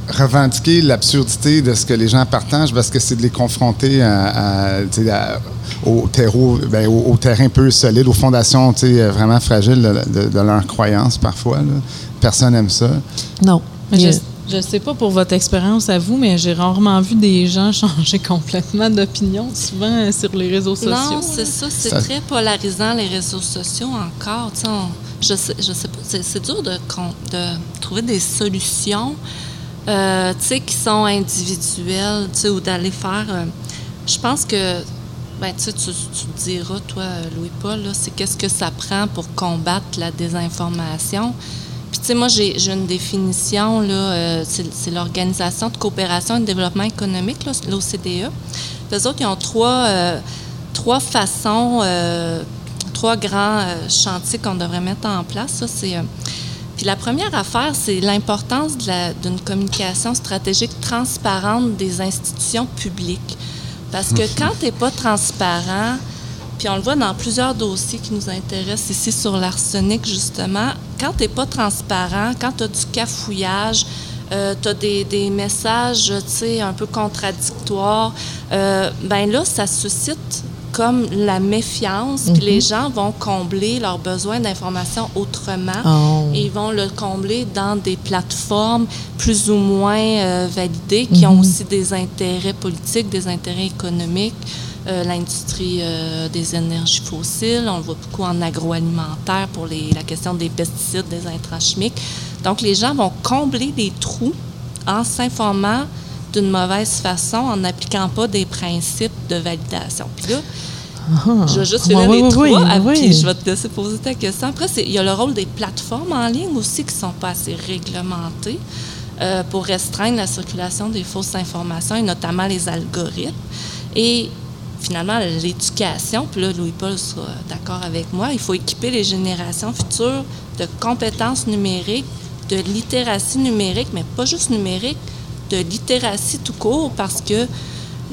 [SPEAKER 3] revendiquer l'absurdité de ce que les gens partagent parce que c'est de les confronter à, à, tu sais, à- au, terreau, ben, au, au terrain peu solide, aux fondations vraiment fragiles de, de- de leurs croyances parfois. là. Personne n'aime ça.
[SPEAKER 2] Non.
[SPEAKER 1] Mais je, je sais pas pour votre expérience à vous, mais j'ai rarement vu des gens *laughs* changer complètement d'opinion, souvent euh, sur les réseaux sociaux.
[SPEAKER 4] Non, c'est ça, c'est
[SPEAKER 3] Ça-
[SPEAKER 4] très polarisant les réseaux sociaux encore. Tu sais, on- je sais, je sais pas, c'est, dur de trouver des solutions, euh, qui sont individuelles, ou d'aller faire. euh, je pense que, ben, tu tu, te diras, toi, Louis-Paul, c'est qu'est-ce que ça prend pour combattre la désinformation. Puis, tu sais, moi, j'ai, une définition, là, euh, c'est, l'Organisation de coopération et de développement économique, l'OCDE. Les autres, ils ont trois, trois façons, trois grands chantiers qu'on devrait mettre en place. C'est, puis la première affaire, c'est l'importance d'une communication stratégique transparente des institutions publiques. Parce que quand tu n'es pas transparent, puis on le voit dans plusieurs dossiers qui nous intéressent ici sur l'arsenic, justement, quand tu n'es pas transparent, quand tu as du cafouillage, tu as des, des messages, tu sais, un peu contradictoires, euh, ben là, ça suscite comme la méfiance, puis les gens vont combler leurs besoins d'information autrement.
[SPEAKER 2] Oh.
[SPEAKER 4] Et ils vont le combler dans des plateformes plus ou moins euh, validées qui ont aussi des intérêts politiques, des intérêts économiques. euh, l'industrie euh, des énergies fossiles. On le voit beaucoup en agroalimentaire pour les, la question des pesticides, des intrants chimiques. Donc, les gens vont combler des trous en s'informant d'une mauvaise façon, en n'appliquant pas des principes de validation. Puis là, je vais juste finir
[SPEAKER 2] Oui,
[SPEAKER 4] les
[SPEAKER 2] oui,
[SPEAKER 4] trois,
[SPEAKER 2] oui,
[SPEAKER 4] ah, puis je vais te laisser poser ta question. Après, il y a le rôle des plateformes en ligne aussi qui ne sont pas assez réglementées euh, pour restreindre la circulation des fausses informations et notamment les algorithmes. Et finalement, l'éducation, puis là, Louis-Paul sera d'accord avec moi, il faut équiper les générations futures de compétences numériques, de littératie numérique, mais pas juste numérique, de littératie tout court, parce que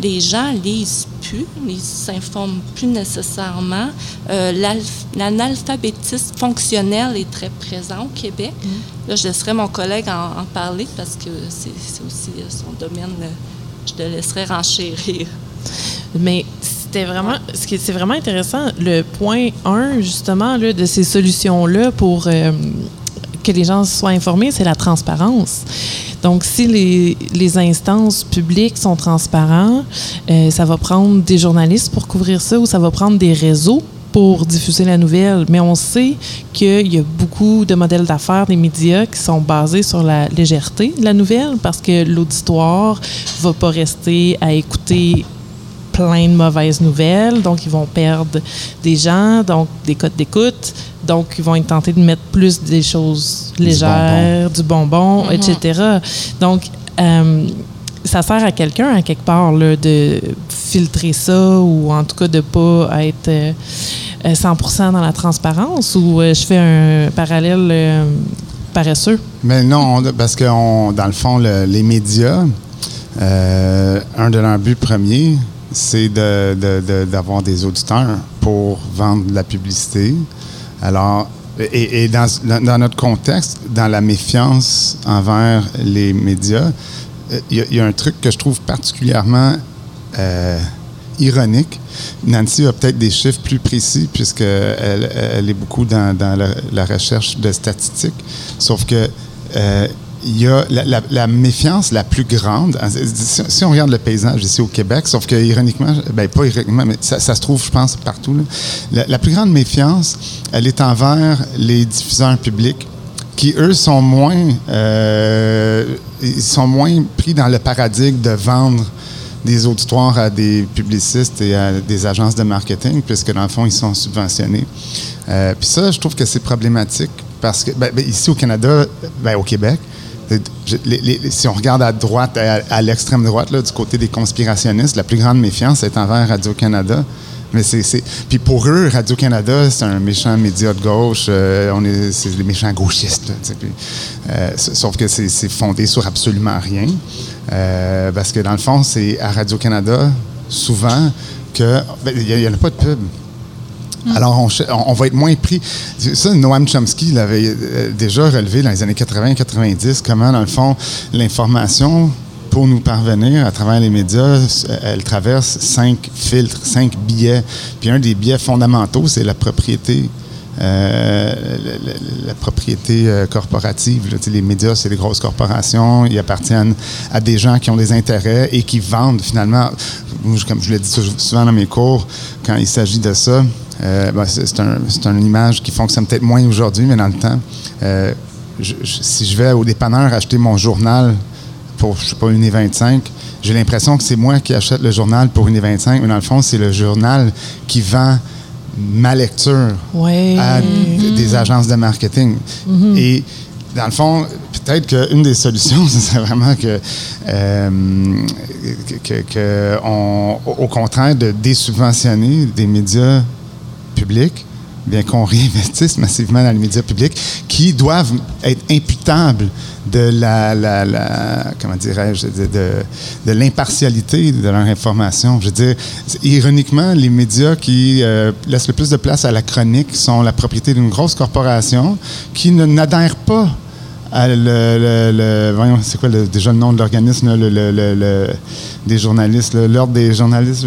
[SPEAKER 4] les gens lisent plus, ils s'informent plus nécessairement. Euh, L'analphabétisme fonctionnel est très présent au Québec. Là, je laisserai mon collègue en, en parler parce que c'est aussi son domaine. euh, Je te laisserai renchérir.
[SPEAKER 2] Mais c'était vraiment, c'est vraiment intéressant, le point 1, justement, là, de ces solutions-là pour euh, que les gens soient informés, c'est la transparence. Donc, si les, instances publiques sont transparents, euh, ça va prendre des journalistes pour couvrir ça ou ça va prendre des réseaux pour diffuser la nouvelle. Mais on sait qu'il y a beaucoup de modèles d'affaires des médias qui sont basés sur la légèreté de la nouvelle parce que l'auditoire va pas rester à écouter plein de mauvaises nouvelles, donc ils vont perdre des gens, donc des codes d'écoute, donc ils vont être tentés de mettre plus des choses légères, du bonbon,
[SPEAKER 4] Mhm.
[SPEAKER 2] etc. Donc, euh, ça sert à quelqu'un, à quelque part, là, de filtrer ça ou en tout cas de pas être euh, euh, 100% dans la transparence ou euh, je fais un parallèle euh, paresseux.
[SPEAKER 3] Mais non, on- parce que on- dans le fond, le- les médias, euh, un de leurs buts premiers, c'est de- de- de- d'avoir des auditeurs pour vendre de la publicité. Alors, et, dans, dans notre contexte, dans la méfiance envers les médias, il y, a- un truc que je trouve particulièrement euh, ironique. Nancy a peut-être des chiffres plus précis puisqu'elle elle est beaucoup dans, dans la, la recherche de statistiques. Sauf que euh, il y a la, méfiance la plus grande. Si, si on regarde le paysage ici au Québec, sauf que ironiquement, ben pas ironiquement, mais ça, se trouve, je pense, partout. La, plus grande méfiance, elle est envers les diffuseurs publics qui, eux, sont moins, euh, ils sont moins pris dans le paradigme de vendre des auditoires à des publicistes et à des agences de marketing, puisque dans le fond, ils sont subventionnés. Euh, Puis ça, je trouve que c'est problématique parce que, ben, ben, ici au Canada, ben, au Québec, si on regarde à droite, à, l'extrême droite, là, du côté des conspirationnistes, la plus grande méfiance est envers Radio-Canada. Mais c'est, Puis pour eux, Radio-Canada, c'est un méchant média de gauche. euh, on est, c'est des méchants gauchistes. euh, sauf que c'est, c'est fondé sur absolument rien. Euh, parce que dans le fond, c'est à Radio-Canada, souvent, que. ben, Il n'y en a pas de pub. Alors, on, va être moins pris. Ça, Noam Chomsky l'avait euh, déjà relevé dans les années 80-90, comment, dans le fond, l'information, pour nous parvenir à travers les médias, s- elle traverse cinq filtres, cinq biais. Puis un des biais fondamentaux, c'est la propriété. euh, la, propriété euh, corporative. Les médias, c'est des grosses corporations. Ils appartiennent à des gens qui ont des intérêts et qui vendent finalement. Comme je l'ai dit sou- souvent dans mes cours, quand il s'agit de ça, euh, ben, c'est c'est un, c'est une image qui fonctionne peut-être moins aujourd'hui, mais dans le temps, euh, je- je- si je vais au dépanneur acheter mon journal pour, je sais pas, 1,25, j'ai l'impression que c'est moi qui achète le journal pour 1,25, mais dans le fond, c'est le journal qui vend ma lecture à des agences de marketing. Et dans le fond, peut-être qu'une des solutions, *laughs* ce serait vraiment que, euh, que, que- on- au contraire de désubventionner des médias bien qu'on réinvestisse massivement dans les médias publics, qui doivent être imputables de la, comment dirais-je, de, l'impartialité de leur information. Je veux dire, ironiquement, les médias qui euh, laissent le plus de place à la chronique sont la propriété d'une grosse corporation qui n'adhère pas à le, voyons, c'est quoi le- déjà le nom de l'organisme, le, des journalistes, l'ordre des journalistes,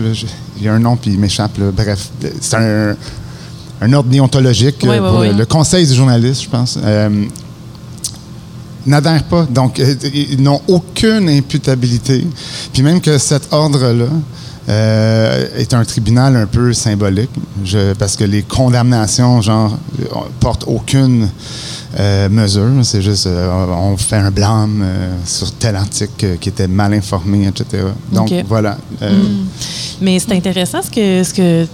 [SPEAKER 3] il y a un nom puis il m'échappe, bref, c'est un, un ordre déontologique
[SPEAKER 2] Oui,
[SPEAKER 3] euh,
[SPEAKER 2] oui,
[SPEAKER 3] pour
[SPEAKER 2] oui.
[SPEAKER 3] Le, conseil des journalistes, je pense. Euh, n'adhèrent pas. Donc, euh, ils n'ont aucune imputabilité. Puis même que cet ordre-là euh, est un tribunal un peu symbolique, je- parce que les condamnations, genre, portent aucune euh, mesure. C'est juste, euh, on fait un blâme sur tel article qui était mal informé, etc. Donc, voilà. Euh,
[SPEAKER 2] Mais c'est intéressant ce que, ce que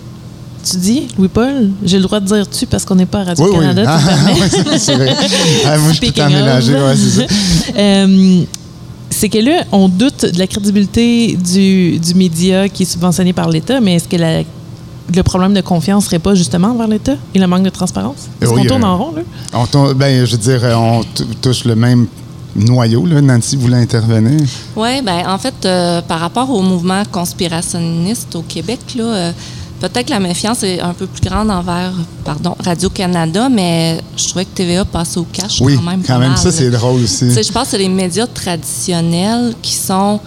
[SPEAKER 2] tu dis, Louis-Paul. J'ai le droit de dire tu parce qu'on n'est pas à
[SPEAKER 3] Oui, oui.
[SPEAKER 2] Radio-Canada.
[SPEAKER 3] Ah, ouais, c'est- vrai. Ah, moi, je
[SPEAKER 2] of.
[SPEAKER 3] ouais, c'est ça. *laughs*
[SPEAKER 2] Euh, c'est que là, on doute de la crédibilité du, du média qui est subventionné par l'État, mais est-ce que la- le problème de confiance serait pas justement envers l'État et le manque de transparence? Est-ce
[SPEAKER 3] Oui,
[SPEAKER 2] qu'on tourne
[SPEAKER 3] euh,
[SPEAKER 2] en rond, là?
[SPEAKER 3] On tourne- ben, je veux dire, euh, on tou- touche le même noyau. Là. Nancy voulait intervenir.
[SPEAKER 4] Oui, ben en fait, euh, par rapport au mouvement conspirationniste au Québec, là, euh, peut-être que la méfiance est un peu plus grande envers pardon, Radio-Canada, mais je trouvais que TVA passe au cash
[SPEAKER 3] Oui,
[SPEAKER 4] quand même.
[SPEAKER 3] quand même.
[SPEAKER 4] mal,
[SPEAKER 3] Ça, c'est drôle aussi.
[SPEAKER 4] Je pense que c'est les médias traditionnels qui sont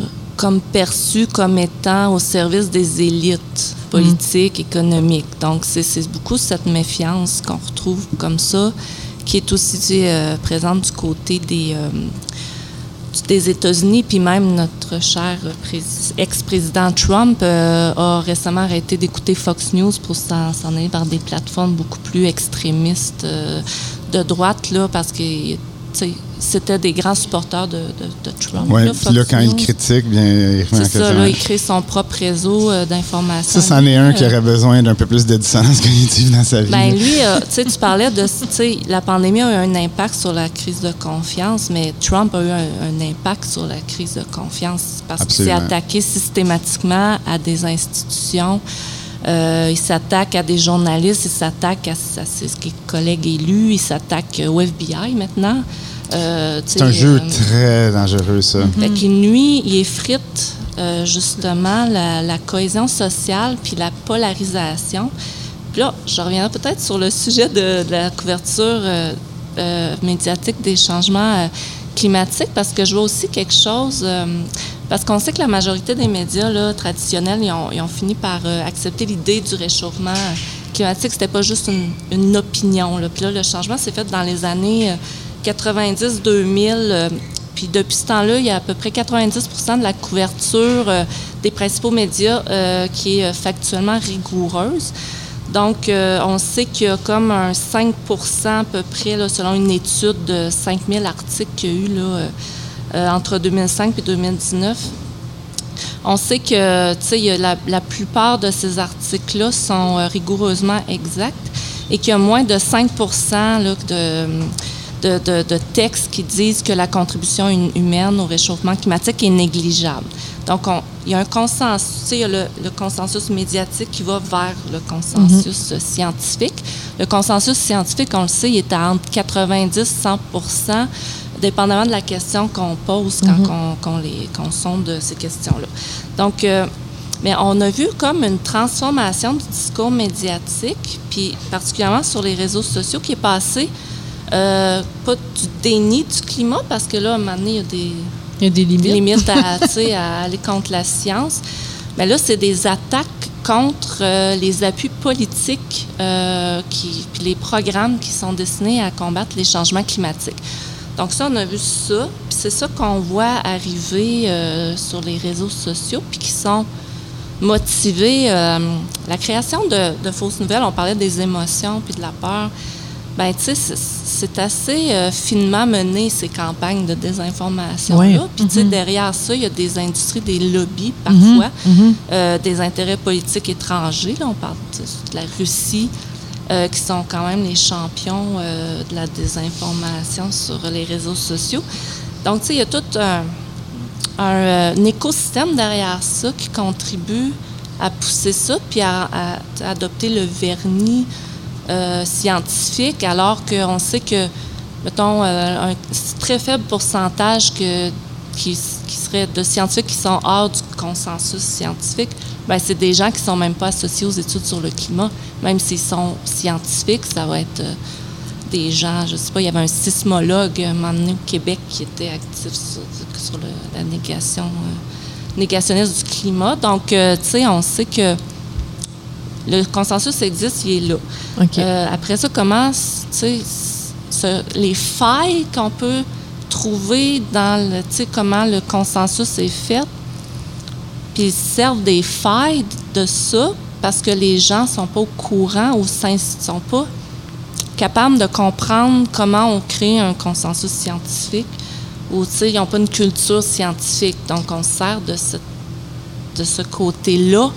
[SPEAKER 4] euh, comme perçus comme étant au service des élites politiques, économiques. Donc, c'est beaucoup cette méfiance qu'on retrouve comme ça, qui est aussi euh, présente du côté des, euh, des États-Unis, puis même notre cher prési- ex-président Trump euh, a récemment arrêté d'écouter Fox News pour s'en s'en aller vers des plateformes beaucoup plus extrémistes euh, de droite, là, parce que tu sais, c'était des grands supporters de, de- de Trump.
[SPEAKER 3] Oui, puis là, quand il critique, bien, il remet en
[SPEAKER 4] C'est ça, là, il crée son propre réseau euh, d'information.
[SPEAKER 3] Ça, c'en est un qui
[SPEAKER 4] Euh,
[SPEAKER 3] aurait besoin d'un peu plus de dissonance *laughs* cognitive dans sa vie. là.
[SPEAKER 4] lui, euh, tu sais, tu parlais de, tu sais, la pandémie a eu un impact sur la crise de confiance, mais Trump a eu un, un impact sur la crise de confiance parce qu'il s'est attaqué systématiquement à des institutions. Euh, il s'attaque à des journalistes, il s'attaque à, à ses collègues élus, il s'attaque au FBI maintenant. Euh,
[SPEAKER 3] c'est un jeu
[SPEAKER 4] euh,
[SPEAKER 3] très dangereux, ça.
[SPEAKER 4] fait qu'il nuit, il effrite euh, justement la, la cohésion sociale puis la polarisation. Puis là, je reviendrai peut-être sur le sujet de, de la couverture euh, euh, médiatique des changements euh, climatiques parce que je vois aussi quelque chose. euh, parce qu'on sait que la majorité des médias là, traditionnels, ils ont, ils ont fini par euh, accepter l'idée du réchauffement climatique. C'était pas juste une, une opinion. Là. Puis là, le changement s'est fait dans les années euh, 90-2000. euh, puis depuis ce temps-là, il y a à peu près 90% de la couverture euh, des principaux médias euh, qui est factuellement rigoureuse. Donc, on sait qu'il y a comme un 5% à peu près, là, selon une étude de 5000 articles qu'il y a eu là, entre 2005 et 2019. On sait que la, la plupart de ces articles-là sont rigoureusement exacts et qu'il y a moins de 5 là, de, de, de- de textes qui disent que la contribution hum- humaine au réchauffement climatique est négligeable. Donc, on- il y a un consensus, tu sais, il y a le, le consensus médiatique qui va vers le consensus euh, scientifique. Le consensus scientifique, on le sait, il est à entre 90 et 100 dépendamment de la question qu'on pose quand on, les, qu'on sonde ces questions-là. Donc, euh, mais on a vu comme une transformation du discours médiatique, puis particulièrement sur les réseaux sociaux, qui est passé euh, pas du déni du climat, parce que là, à un moment donné, il y a des,
[SPEAKER 1] Il y a des limites.
[SPEAKER 4] limite *laughs* à, aller contre la science. Mais là, c'est des attaques contre euh, les appuis politiques euh, qui, puis les programmes qui sont destinés à combattre les changements climatiques. Donc ça, on a vu ça. Puis c'est ça qu'on voit arriver euh, sur les réseaux sociaux, puis qui sont motivés. la création de, de fausses nouvelles, on parlait des émotions puis de la peur. Ben, tu sais, c'est- assez euh, finement mené, ces campagnes de désinformation-là. Puis, tu sais, derrière ça, il y a des industries, des lobbies, parfois, euh, des intérêts politiques étrangers. Là, on parle de la Russie, euh, qui sont quand même les champions de la désinformation sur les réseaux sociaux. Donc, tu sais, il y a tout un, un, un écosystème derrière ça qui contribue à pousser ça, puis à, à- à adopter le vernis euh, scientifique, alors qu'on sait que, mettons, euh, un très faible pourcentage qui, serait de scientifiques qui sont hors du consensus scientifique, ben, c'est des gens qui sont même pas associés aux études sur le climat. Même s'ils sont scientifiques, ça va être euh, des gens, je sais pas, il y avait un sismologue un au Québec qui était actif sur, sur la négation, euh, négationniste du climat. Donc, tu sais, on sait que le consensus existe, il est là. Euh, après ça, comment, ce- les failles qu'on peut trouver dans le, comment le consensus est fait, puis ils servent des failles de ça parce que les gens sont pas au courant ou ne sont pas capables de comprendre comment on crée un consensus scientifique ou, ils n'ont pas une culture scientifique. Donc, on sert de ce, de ce côté-là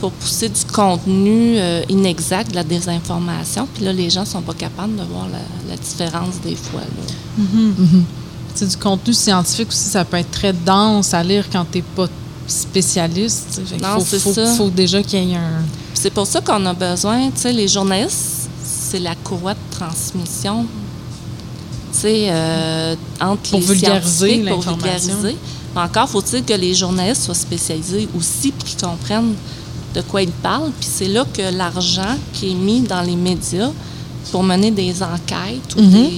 [SPEAKER 4] pour pousser du contenu euh, inexact, de la désinformation. Puis là, les gens sont pas capables de voir la, la différence des fois. Là.
[SPEAKER 1] C'est du contenu scientifique aussi, ça peut être très dense à lire quand tu n'es pas spécialiste.
[SPEAKER 4] Non,
[SPEAKER 1] faut,
[SPEAKER 4] c'est
[SPEAKER 1] faut-
[SPEAKER 4] ça.
[SPEAKER 1] faut déjà qu'il y ait un.
[SPEAKER 4] Puis C'est pour ça qu'on a besoin, tu sais, les journalistes, c'est la courroie de transmission, tu sais, euh, entre
[SPEAKER 1] Pour
[SPEAKER 4] les
[SPEAKER 1] vulgariser
[SPEAKER 4] scientifiques, pour vulgariser. Mais encore faut-il que les journalistes soient spécialisés aussi, puis qu'ils comprennent de quoi ils parlent. Puis c'est là que l'argent qui est mis dans les médias pour mener des enquêtes ou
[SPEAKER 1] Mhm.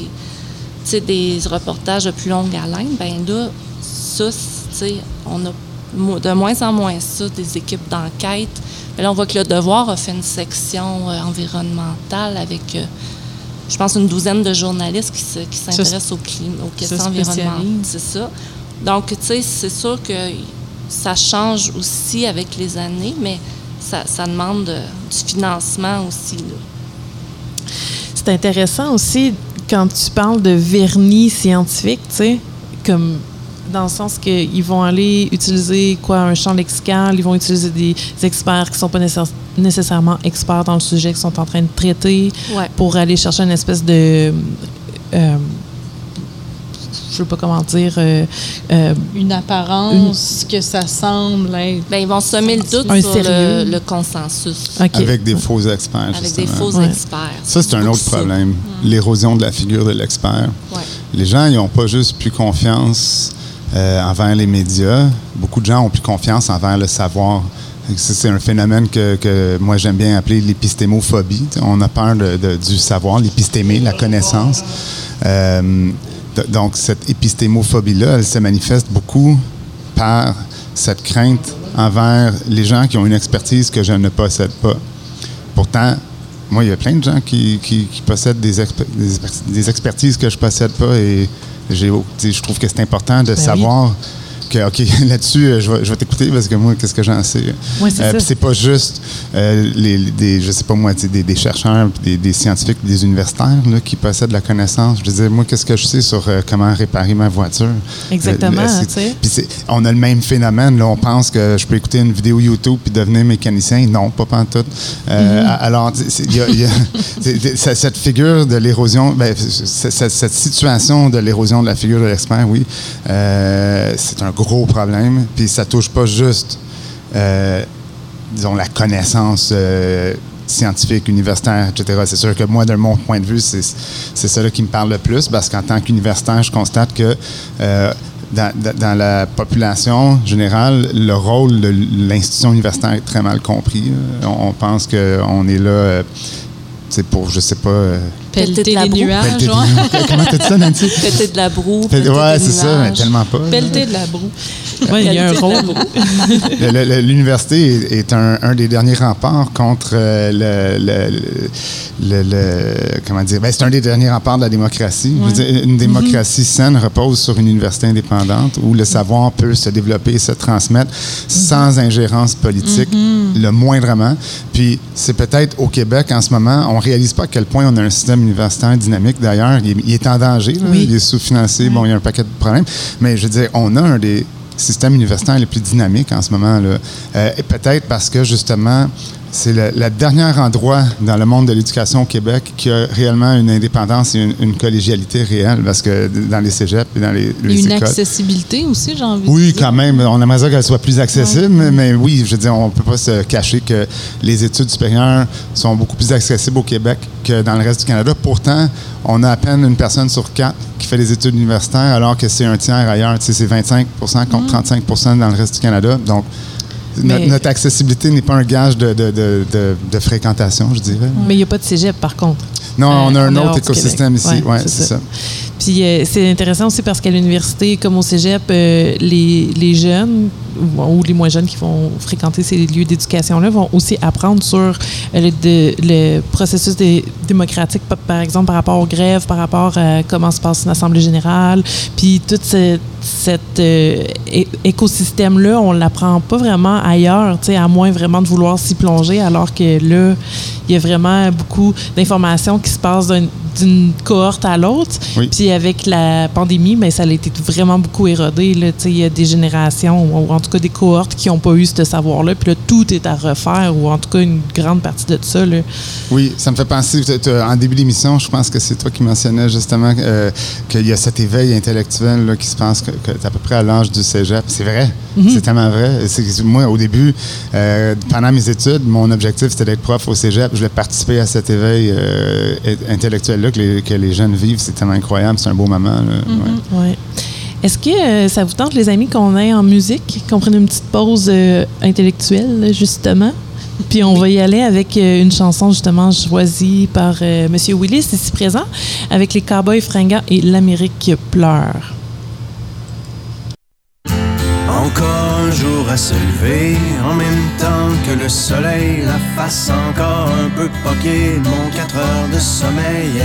[SPEAKER 4] des, reportages de plus longue haleine, ben là, ça, on a de moins en moins ça, des équipes d'enquête. Mais là, on voit que le Devoir a fait une section euh, environnementale avec, euh, je pense, une douzaine de journalistes qui se- qui s'intéressent au climat, aux questions environnementales. C'est ça. Donc, tu sais, c'est sûr que ça change aussi avec les années, mais ça, ça demande euh, du financement aussi.
[SPEAKER 2] C'est intéressant aussi quand tu parles de vernis scientifique, tu sais, comme dans le sens qu'ils vont aller utiliser quoi un champ lexical, ils vont utiliser des experts qui sont pas nécess- nécessairement experts dans le sujet qu'ils sont en train de traiter
[SPEAKER 4] Ouais.
[SPEAKER 2] pour aller chercher une espèce de euh, je sais pas comment dire euh, euh,
[SPEAKER 1] Une apparence que ça semble être.
[SPEAKER 4] Ben, ils vont semer le doute
[SPEAKER 2] Un
[SPEAKER 4] sur le, consensus.
[SPEAKER 3] Avec des faux experts,
[SPEAKER 4] avec des faux
[SPEAKER 2] Ouais.
[SPEAKER 4] experts.
[SPEAKER 3] Ça, c'est un autre problème. L'érosion de la figure de l'expert.
[SPEAKER 4] Ouais.
[SPEAKER 3] Les gens, ils n'ont pas juste plus confiance euh, envers les médias. Beaucoup de gens ont plus confiance envers le savoir. C'est un phénomène que, que moi j'aime bien appeler l'épistémophobie. On a peur de- de- du savoir, l'épistémé, la connaissance. Euh, donc cette épistémophobie-là, elle se manifeste beaucoup par cette crainte envers les gens qui ont une expertise que je ne possède pas. Pourtant, moi, il y a plein de gens qui, qui- qui possèdent des, exper- des exper- des expertises que je possède pas et je trouve que c'est important de
[SPEAKER 2] Ben oui.
[SPEAKER 3] Que, OK, *laughs* là-dessus, euh, je vais, je vais t'écouter parce que moi, qu'est-ce que j'en sais?
[SPEAKER 2] Ouais, c'est ça.
[SPEAKER 3] puis c'est pas juste, euh, les, des, je sais pas moi, des, des chercheurs, des, des scientifiques, des universitaires là, qui possèdent la connaissance. Je veux dire, moi, qu'est-ce que je sais sur euh, comment réparer ma voiture?
[SPEAKER 2] Exactement,
[SPEAKER 3] Euh, c'est-
[SPEAKER 2] tu sais.
[SPEAKER 3] puis on a le même phénomène. Là, on pense que je peux écouter une vidéo YouTube puis devenir mécanicien. Non, pas pantoute. Euh, a- Alors, c'est- c'est- il y a- il y a- *laughs* c'est- c'est- cette figure de l'érosion, ben, cette situation de l'érosion de la figure de l'expert, oui, euh, c'est un gros problème. Puis ça touche pas juste, euh, disons, la connaissance. euh, scientifique, universitaire, etc. C'est sûr que moi, de mon point de vue, c'est ça qui me parle le plus parce qu'en tant qu'universitaire, je constate que euh, dans, la population générale, le rôle de l'institution universitaire est très mal compris. On, pense qu'on est là, c'est pour, je sais pas,
[SPEAKER 4] Pelleter
[SPEAKER 1] Pelleter
[SPEAKER 4] de la
[SPEAKER 1] les
[SPEAKER 4] broue.
[SPEAKER 1] nuages,
[SPEAKER 3] pelleter des nuages. Comment t'as dit ça, Nancy?
[SPEAKER 4] Péter de la broue.
[SPEAKER 3] Ouais, c'est ça, mais tellement pas.
[SPEAKER 1] Pelleter de la broue.
[SPEAKER 2] Ouais, il y a un
[SPEAKER 4] Pelleter
[SPEAKER 2] rôle.
[SPEAKER 3] L'université est, un, un des derniers remparts contre euh, le, le- le- le- comment dire? Ben, c'est un des derniers remparts de la démocratie. Dire, une démocratie saine repose sur une université indépendante où le savoir peut se développer et se transmettre sans ingérence politique, le moindrement. Puis c'est peut-être au Québec en ce moment, on réalise pas à quel point on a un système universitaire dynamique. D'ailleurs, il, est- il est en danger. là.
[SPEAKER 2] Oui.
[SPEAKER 3] Il est sous-financé. Bon, il y a un paquet de problèmes. Mais je veux dire, on a un des systèmes universitaires les plus dynamiques en ce moment. Là. Euh, et peut-être parce que, justement, c'est le, dernier endroit dans le monde de l'éducation au Québec qui a réellement une indépendance et une, une collégialité réelle. Parce que dans les cégeps et dans les, les
[SPEAKER 1] une
[SPEAKER 3] écoles...
[SPEAKER 1] accessibilité aussi, j'ai envie de
[SPEAKER 3] Oui,
[SPEAKER 1] dire.
[SPEAKER 3] quand même. On aimerait ça qu'elle soit plus accessible, mais, mais oui, je veux dire, on ne peut pas se cacher que les études supérieures sont beaucoup plus accessibles au Québec que dans le reste du Canada. Pourtant, on a à peine une personne sur quatre qui fait des études universitaires, alors que c'est un tiers ailleurs. Tu sais, c'est 25% contre 35% dans le reste du Canada. Donc,
[SPEAKER 2] Mais-
[SPEAKER 3] notre, accessibilité n'est pas un gage de, de- de- de- de fréquentation, je dirais.
[SPEAKER 2] Mais il n'y a pas de cégep, par contre.
[SPEAKER 3] Non,
[SPEAKER 2] Euh,
[SPEAKER 3] on a un
[SPEAKER 2] en dehors
[SPEAKER 3] autre écosystème
[SPEAKER 2] Québec.
[SPEAKER 3] ici.
[SPEAKER 2] Ouais,
[SPEAKER 3] Ouais,
[SPEAKER 2] c'est
[SPEAKER 3] c'est
[SPEAKER 2] ça.
[SPEAKER 3] ça.
[SPEAKER 2] Puis euh, c'est intéressant aussi parce qu'à l'université, comme au cégep, euh, les, les jeunes ou, les moins jeunes qui vont fréquenter ces lieux d'éducation-là vont aussi apprendre sur euh, le, processus démocratique, pa- par exemple, par rapport aux grèves, par rapport à comment se passe une assemblée générale. Puis tout ce- cet écosystème-là, on l'apprend pas vraiment ailleurs, à moins vraiment de vouloir s'y plonger, alors que là, il y a vraiment beaucoup d'informations qui se passent d'un- d'une cohorte à l'autre.
[SPEAKER 3] Oui.
[SPEAKER 2] Puis avec la pandémie, ben, ça a été vraiment beaucoup érodé. là. Il y a des générations, ou en tout cas des cohortes qui n'ont pas eu ce savoir-là. Puis là, tout est à refaire, ou en tout cas une grande partie de ça. Là.
[SPEAKER 3] Oui, ça me fait penser, tu- en début d'émission, je pense que c'est toi qui mentionnais justement euh, qu'il y a cet éveil intellectuel là, qui se passe que, que à peu près à l'âge du cégep. C'est vrai, c'est tellement vrai. Moi, au début, euh, pendant mes études, mon objectif, c'était d'être prof au cégep. Je voulais participer à cet éveil euh, intellectuel-là que les, que les jeunes vivent. C'est tellement incroyable, c'est un beau moment. là. Ouais.
[SPEAKER 2] Ouais. Est-ce que euh, ça vous tente, les amis, qu'on aille en musique, qu'on prenne une petite pause euh, intellectuelle, justement? Puis on va y aller avec euh, une chanson justement choisie par euh, Monsieur Willis, ici présent, avec les Cowboys fringants et l'Amérique pleure.
[SPEAKER 6] Encore un jour à se lever, en même temps que le soleil, la face encore un peu poquée de mon 4 heures de sommeil.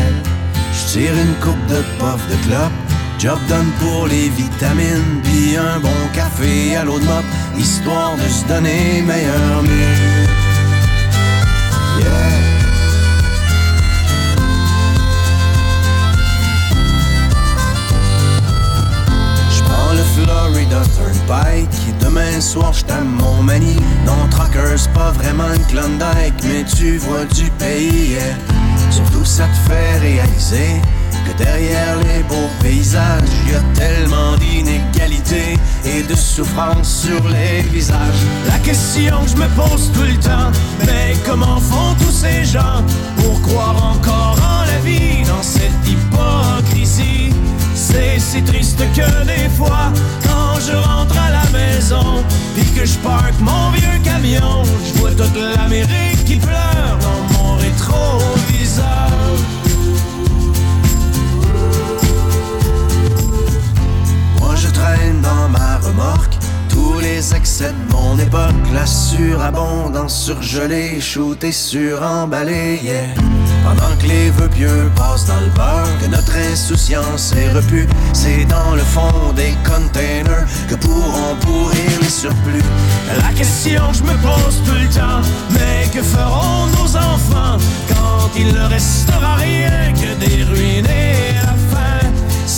[SPEAKER 6] Je tire une coupe de puff de clope, job done pour les vitamines, puis un bon café à l'eau de mop, histoire de se donner meilleur mieux. Florida Turnpike demain soir je mon mani. Non, Trucker, c'est pas vraiment une Klondike, mais tu vois du pays. Surtout ça te fait réaliser que derrière les beaux paysages, y a tellement d'inégalités et de souffrance sur les visages. La question que je me pose tout le temps, mais comment font tous ces gens pour croire encore en la vie dans cette hypocrisie? C'est si triste que je parque mon vieux camion, je vois toute l'Amérique qui pleure de mon époque, la surabondance surgelée, shootée sur emballé, yeah. Pendant que les vœux pieux passent dans le beurre, que notre insouciance est repue, c'est dans le fond des containers que pourront pourrir les surplus. La question que je me pose tout le temps, mais que feront nos enfants quand il ne restera rien que des ruines?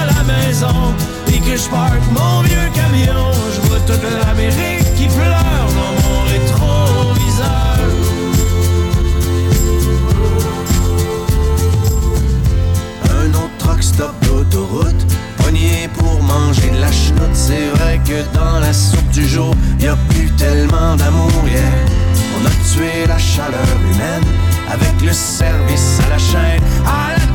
[SPEAKER 6] à maison et que je parque mon vieux camion, je vois toute l'Amérique qui pleure dans mon rétroviseur. Un autre truck stop d'autoroute, pogné pour manger de la chenoute. C'est vrai que dans la soupe du jour, y a plus tellement d'amour, yeah. On a tué la chaleur humaine avec le service à la chaîne. À la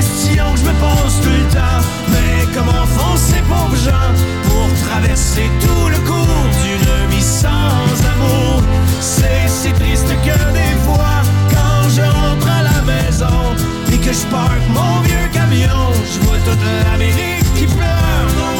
[SPEAKER 6] que je me pose tout le temps. Mais comment font ces pauvres gens pour traverser tout le cours d'une vie sans amour? C'est si triste que des fois, quand je rentre à la maison et que je parque mon vieux camion, je vois toute l'Amérique qui pleure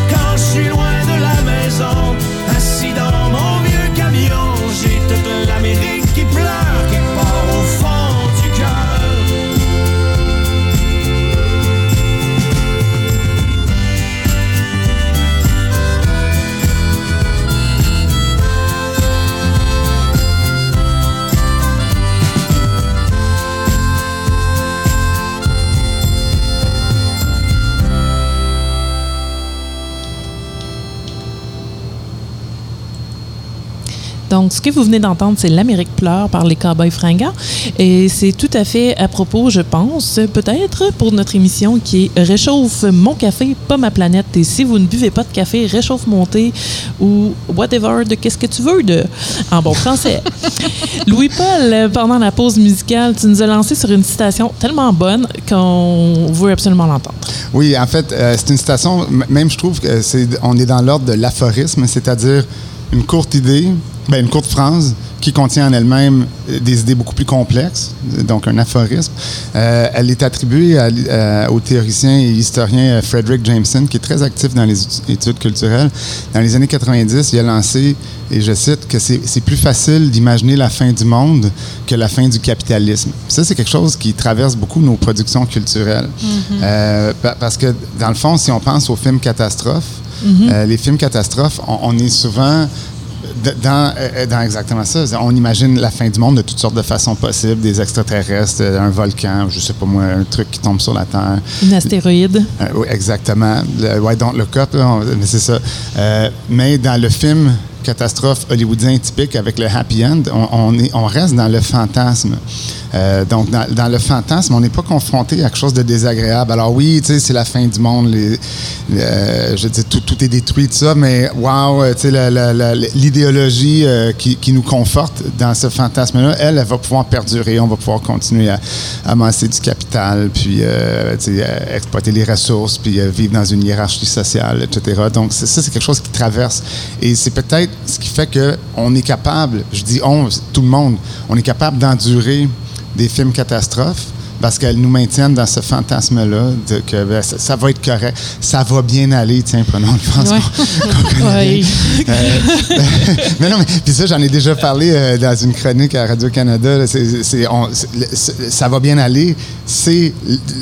[SPEAKER 6] suis loin de la maison,
[SPEAKER 2] Donc, ce que vous venez d'entendre, c'est L'Amérique pleure par les Cowboys fringants. Et c'est tout à fait à propos, je pense, peut-être pour notre émission qui est Réchauffe mon café, pas ma planète. Et si vous ne buvez pas de café, réchauffe mon thé ou whatever de qu'est-ce que tu veux de en bon français. *laughs* Louis-Paul, pendant la pause musicale, tu nous as lancé sur une citation tellement bonne qu'on veut absolument l'entendre.
[SPEAKER 3] Oui, en fait, euh, c'est une citation, même je trouve que c'est, on est dans l'ordre de l'aphorisme, c'est-à-dire une courte idée, ben, une courte phrase qui contient en elle-même euh, des idées beaucoup plus complexes, donc un aphorisme. Euh, elle est attribuée à euh, au théoricien et historien Frederick Jameson, qui est très actif dans les étu- études culturelles. Dans les années 90, il a lancé, et je cite, que c'est, plus facile d'imaginer la fin du monde que la fin du capitalisme. Ça, c'est quelque chose qui traverse beaucoup nos productions culturelles. Euh, pa- parce que, dans le fond, si on pense aux films catastrophes, euh, les films catastrophes, on, on est souvent dans, euh, dans exactement ça. On imagine la fin du monde de toutes sortes de façons possibles, des extraterrestres, euh, un volcan, je sais pas moi, un truc qui tombe sur la Terre.
[SPEAKER 2] Une astéroïde.
[SPEAKER 3] Euh, oui, exactement. Le, ouais, donc le cop, mais c'est ça. Euh, mais dans le film catastrophe hollywoodien typique avec le happy end, on, est, on reste dans le fantasme. Euh, donc, dans, le fantasme, on n'est pas confronté à quelque chose de désagréable. Alors oui, c'est la fin du monde, je dis tout, tout est détruit, tout ça, mais wow, euh, l'idéologie euh, qui, nous conforte dans ce fantasme-là, elle, elle va pouvoir perdurer. On va pouvoir continuer à amasser du capital, puis exploiter les ressources, puis vivre dans une hiérarchie sociale, etc. Donc, ça, c'est quelque chose qui traverse. Et c'est peut-être ce qui fait qu'on est capable, je dis on, tout le monde, on est capable d'endurer des films catastrophes parce qu'elles nous maintiennent dans ce fantasme-là de que ben, ça, ça va être correct, ça va bien aller. Tiens, prenons le.
[SPEAKER 2] Ouais. *laughs* Oui.
[SPEAKER 3] Euh, *laughs* mais non, mais puis ça, j'en ai déjà parlé euh, dans une chronique à Radio-Canada. ça va bien aller. C'est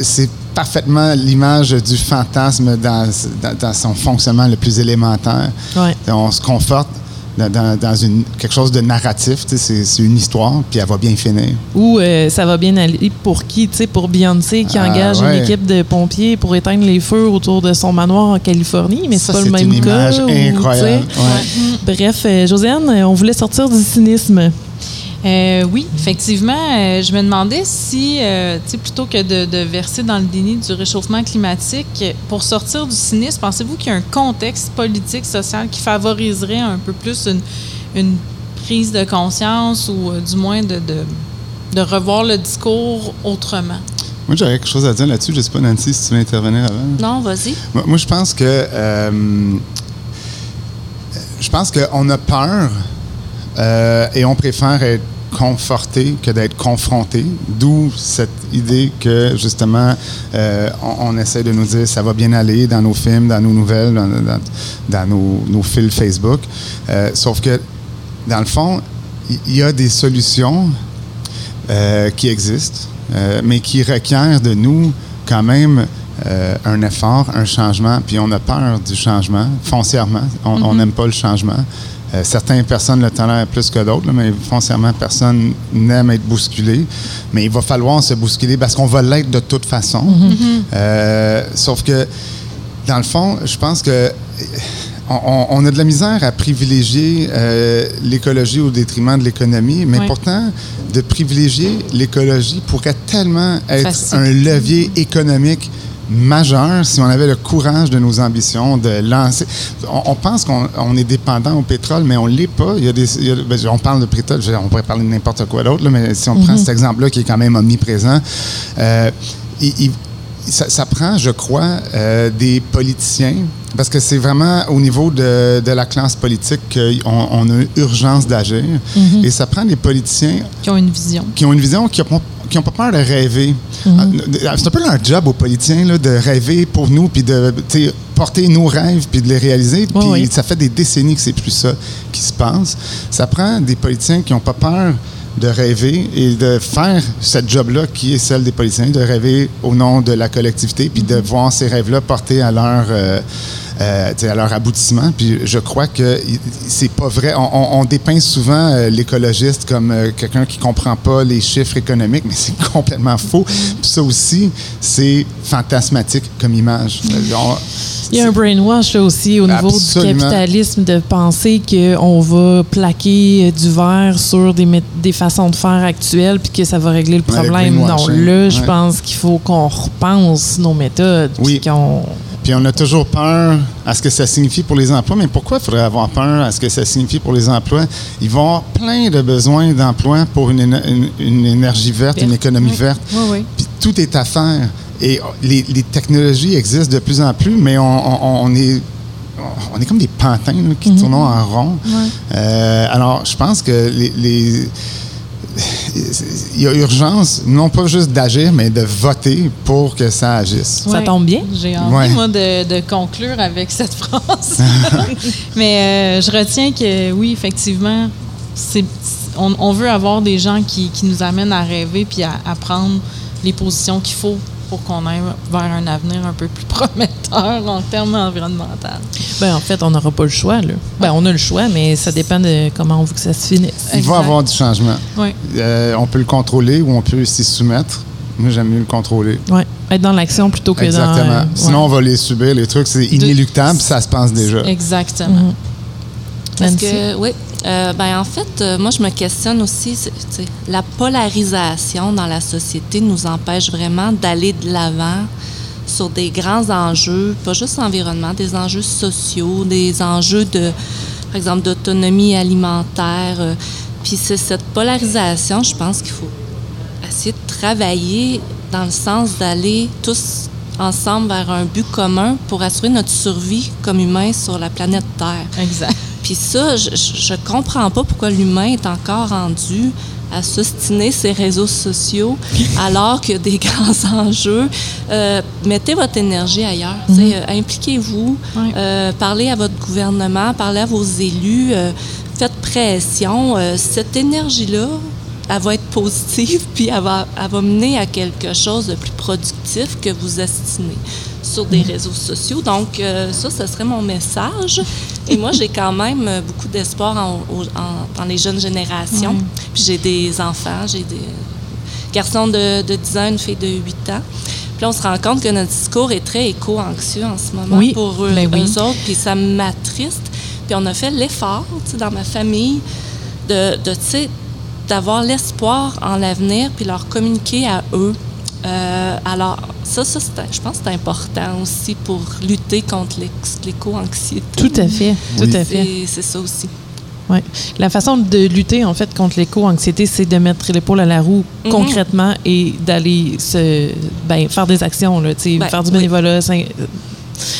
[SPEAKER 3] c'est parfaitement l'image du fantasme dans, dans, dans son fonctionnement le plus élémentaire.
[SPEAKER 2] Ouais.
[SPEAKER 3] On se conforte dans, dans- dans une, quelque chose de narratif. C'est c'est une histoire, puis elle va bien finir.
[SPEAKER 2] Ou euh, ça va bien aller pour qui? Pour Beyoncé qui
[SPEAKER 3] Ah,
[SPEAKER 2] engage
[SPEAKER 3] ouais.
[SPEAKER 2] une équipe de pompiers pour éteindre les feux autour de son manoir en Californie, mais c'est pas le même
[SPEAKER 3] une
[SPEAKER 2] cas.
[SPEAKER 3] image
[SPEAKER 2] ou,
[SPEAKER 3] incroyable. Ouais.
[SPEAKER 2] Bref, euh, Josiane, on voulait sortir du cynisme.
[SPEAKER 1] Euh, oui, effectivement, euh, je me demandais si, euh, tu sais, plutôt que de, de verser dans le déni du réchauffement climatique, pour sortir du cynisme, pensez-vous qu'il y a un contexte politique, social qui favoriserait un peu plus une, une prise de conscience ou euh, du moins de, de, de revoir le discours autrement?
[SPEAKER 3] Moi, j'aurais quelque chose à dire là-dessus. Je sais pas, Nancy, si tu veux intervenir avant.
[SPEAKER 4] Non, vas-y.
[SPEAKER 3] Moi, moi, je pense que euh, je pense qu'on a peur euh, et on préfère être conforté que d'être confronté. D'où cette idée que justement euh, on, on essaie de nous dire ça va bien aller dans nos films, dans nos nouvelles, dans, dans- dans nos, nos fils Facebook. Euh, sauf que dans le fond, il y a des solutions qui existent, mais qui requièrent de nous quand même euh, un effort, un changement, puis on a peur du changement, foncièrement. On on n'aime pas le changement. Euh, certaines personnes le tolèrent plus que d'autres, mais foncièrement, personne n'aime être bousculé. Mais il va falloir se bousculer parce qu'on va l'être de toute façon. Euh, sauf que, dans le fond, je pense que on, a de la misère à privilégier euh, l'écologie au détriment de l'économie, mais pourtant, de privilégier l'écologie pourrait tellement être
[SPEAKER 1] Facile.
[SPEAKER 3] un levier économique majeur si on avait le courage de nos ambitions, de lancer. On, on pense qu'on on est dépendant au pétrole, mais on l'est pas. Il y a des, il y a- ben, on parle de pétrole, on pourrait parler de n'importe quoi d'autre, là, mais si on prend cet exemple-là qui est quand même omniprésent, euh, il- il- ça, ça prend, je crois, euh, des politiciens, parce que c'est vraiment au niveau de, de la classe politique qu'on on a urgence d'agir. Et ça prend des politiciens
[SPEAKER 1] Qui ont une vision.
[SPEAKER 3] qui ont une vision, qui n'ont qui ont pas peur de rêver. Ah, C'est un peu leur job aux politiciens là, de rêver pour nous, puis de porter nos rêves, puis de les réaliser. Puis
[SPEAKER 2] oui.
[SPEAKER 3] ça fait des décennies que c'est plus ça qui se passe. Ça prend des politiciens qui n'ont pas peur de rêver et de faire cette job-là qui est celle des politiciens, de rêver au nom de la collectivité, puis de voir ces rêves-là portés à leur... euh, euh, à leur aboutissement. Puis je crois que c'est pas vrai. On, on- on dépeint souvent euh, l'écologiste comme quelqu'un qui comprend pas les chiffres économiques, mais c'est *laughs* complètement faux. Puis ça aussi, c'est fantasmatique comme image. On-
[SPEAKER 2] Il y a un brainwash aussi au niveau
[SPEAKER 3] Absolument.
[SPEAKER 2] du capitalisme de penser qu'on va plaquer euh, du verre sur des, des façons de faire actuelles puis que ça va régler le
[SPEAKER 3] Ouais,
[SPEAKER 2] problème. Non, là, je pense qu'il faut qu'on repense nos méthodes.
[SPEAKER 3] Oui.
[SPEAKER 2] puis qu'on-
[SPEAKER 3] Puis on a toujours peur à ce que ça signifie pour les emplois. Mais pourquoi il faudrait avoir peur à ce que ça signifie pour les emplois? Ils vont avoir plein de besoins d'emplois pour une- une énergie verte, une économie verte.
[SPEAKER 1] Oui, oui.
[SPEAKER 3] Puis tout est à faire. Et les, les technologies existent de plus en plus, mais on, on- on est, on est comme des pantins là, qui tournent en rond. Euh, alors, je pense que les, les- il y a urgence, non pas juste d'agir, mais de voter pour que ça agisse.
[SPEAKER 2] Ça tombe bien.
[SPEAKER 1] J'ai envie,
[SPEAKER 3] Ouais.
[SPEAKER 1] moi, de, de conclure avec cette *laughs* phrase. *laughs* Mais euh, je retiens que, oui, effectivement, c'est, on, on veut avoir des gens qui, qui nous amènent à rêver puis à, à prendre les positions qu'il faut pour qu'on aille vers un avenir un peu plus *laughs* prometteur en termes environnementaux.
[SPEAKER 2] Ben, en fait, on n'aura pas le choix. Là. Ben, on a le choix, mais ça dépend de comment on veut que ça se finisse.
[SPEAKER 3] Il va y avoir du changement.
[SPEAKER 1] Oui.
[SPEAKER 3] Euh, on peut le contrôler ou on peut s'y soumettre. Moi, j'aime mieux le contrôler.
[SPEAKER 2] Ouais. Être dans l'action plutôt que
[SPEAKER 3] Exactement.
[SPEAKER 2] dans. euh,
[SPEAKER 3] Sinon, on va les subir, les trucs. C'est inéluctable, ça se passe déjà.
[SPEAKER 1] Exactement.
[SPEAKER 2] Mhm.
[SPEAKER 4] Parce
[SPEAKER 2] Nancy?
[SPEAKER 4] que, oui, euh, ben, en fait, euh, moi, je me questionne aussi, la polarisation dans la société nous empêche vraiment d'aller de l'avant sur des grands enjeux, pas juste environnement, des enjeux sociaux, des enjeux de, par exemple, d'autonomie alimentaire. euh, Puis c'est cette polarisation, je pense qu'il faut essayer de travailler dans le sens d'aller tous ensemble vers un but commun pour assurer notre survie comme humains sur la planète Terre.
[SPEAKER 1] Exact.
[SPEAKER 4] Puis ça, je, je comprends pas pourquoi l'humain est encore rendu à s'ostiner ses réseaux sociaux *laughs* alors qu'il y a des *laughs* grands enjeux. Euh, mettez votre énergie ailleurs. euh, Impliquez-vous. Euh, parlez à votre gouvernement, parlez à vos élus. euh, faites pression. Cette énergie-là, elle va être positive, *laughs* puis elle va, elle va mener à quelque chose de plus productif que vous estimez sur des réseaux sociaux. Donc, euh, ça, ce serait mon message. Et moi, j'ai quand même euh, beaucoup d'espoir en- dans les jeunes générations. Puis j'ai des enfants, j'ai des garçons de, de 10 ans, une fille de 8 ans. Puis là, on se rend compte que notre discours est très éco-anxieux en ce moment
[SPEAKER 2] Oui,
[SPEAKER 4] pour eux,
[SPEAKER 2] ben oui.
[SPEAKER 4] eux autres, puis ça m'attriste. Puis on a fait l'effort, tu sais, dans ma famille, de, de tu sais, d'avoir l'espoir en l'avenir, puis leur communiquer à eux. Euh, alors, ça, ça c'est- je pense que c'est important aussi pour lutter contre l'éco-anxiété.
[SPEAKER 2] Tout à fait. Tout
[SPEAKER 3] Oui.
[SPEAKER 2] à fait.
[SPEAKER 4] C'est ça aussi.
[SPEAKER 2] Ouais. La façon de lutter en fait contre l'éco-anxiété, c'est de mettre l'épaule à la roue
[SPEAKER 4] Mhm.
[SPEAKER 2] concrètement et d'aller se ben, faire des actions, là,
[SPEAKER 4] Ben,
[SPEAKER 2] faire du
[SPEAKER 4] oui.
[SPEAKER 2] bénévolat. ça-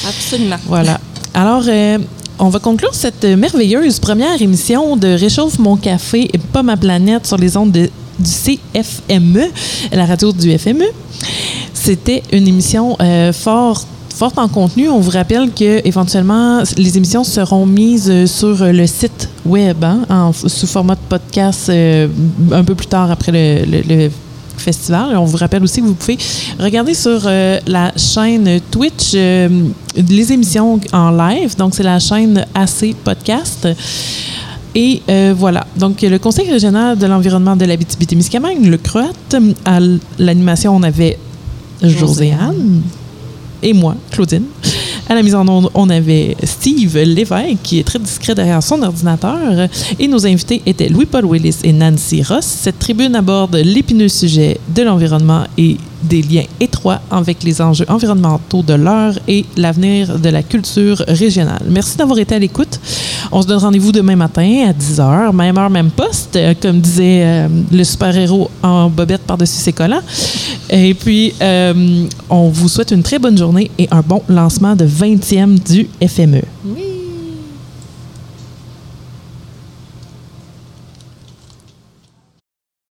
[SPEAKER 4] Absolument.
[SPEAKER 2] Voilà. Alors, euh, on va conclure cette merveilleuse première émission de Réchauffe mon café et pas ma planète sur les ondes de- du CFME, la radio du FME. C'était une émission euh, fort forte en contenu. On vous rappelle que éventuellement les émissions seront mises euh, sur le site web hein, en- sous format de podcast euh, un peu plus tard après le festival. On vous rappelle aussi que vous pouvez regarder sur euh, la chaîne Twitch euh, les émissions en live. Donc, c'est la chaîne AC Podcast. Et euh, voilà. Donc, le Conseil régional de l'environnement de l'Abitibi-Témiscamingue, le CROAT, à l'animation, on avait Joséanne et moi, Claudine. À la mise en onde, on avait Steve Lévesque, qui est très discret derrière son ordinateur. Et nos invités étaient Louis-Paul Willis et Nancy Ross. Cette tribune aborde l'épineux sujet de l'environnement et des liens étroits avec les enjeux environnementaux de l'heure et l'avenir de la culture régionale. Merci d'avoir été à l'écoute. On se donne rendez-vous demain matin à 10h, même heure, même poste, euh, comme disait euh, le super-héros en bobette par-dessus ses collants. Et puis, euh, on vous souhaite une très bonne journée et un bon lancement de 20e du FME.
[SPEAKER 1] Oui.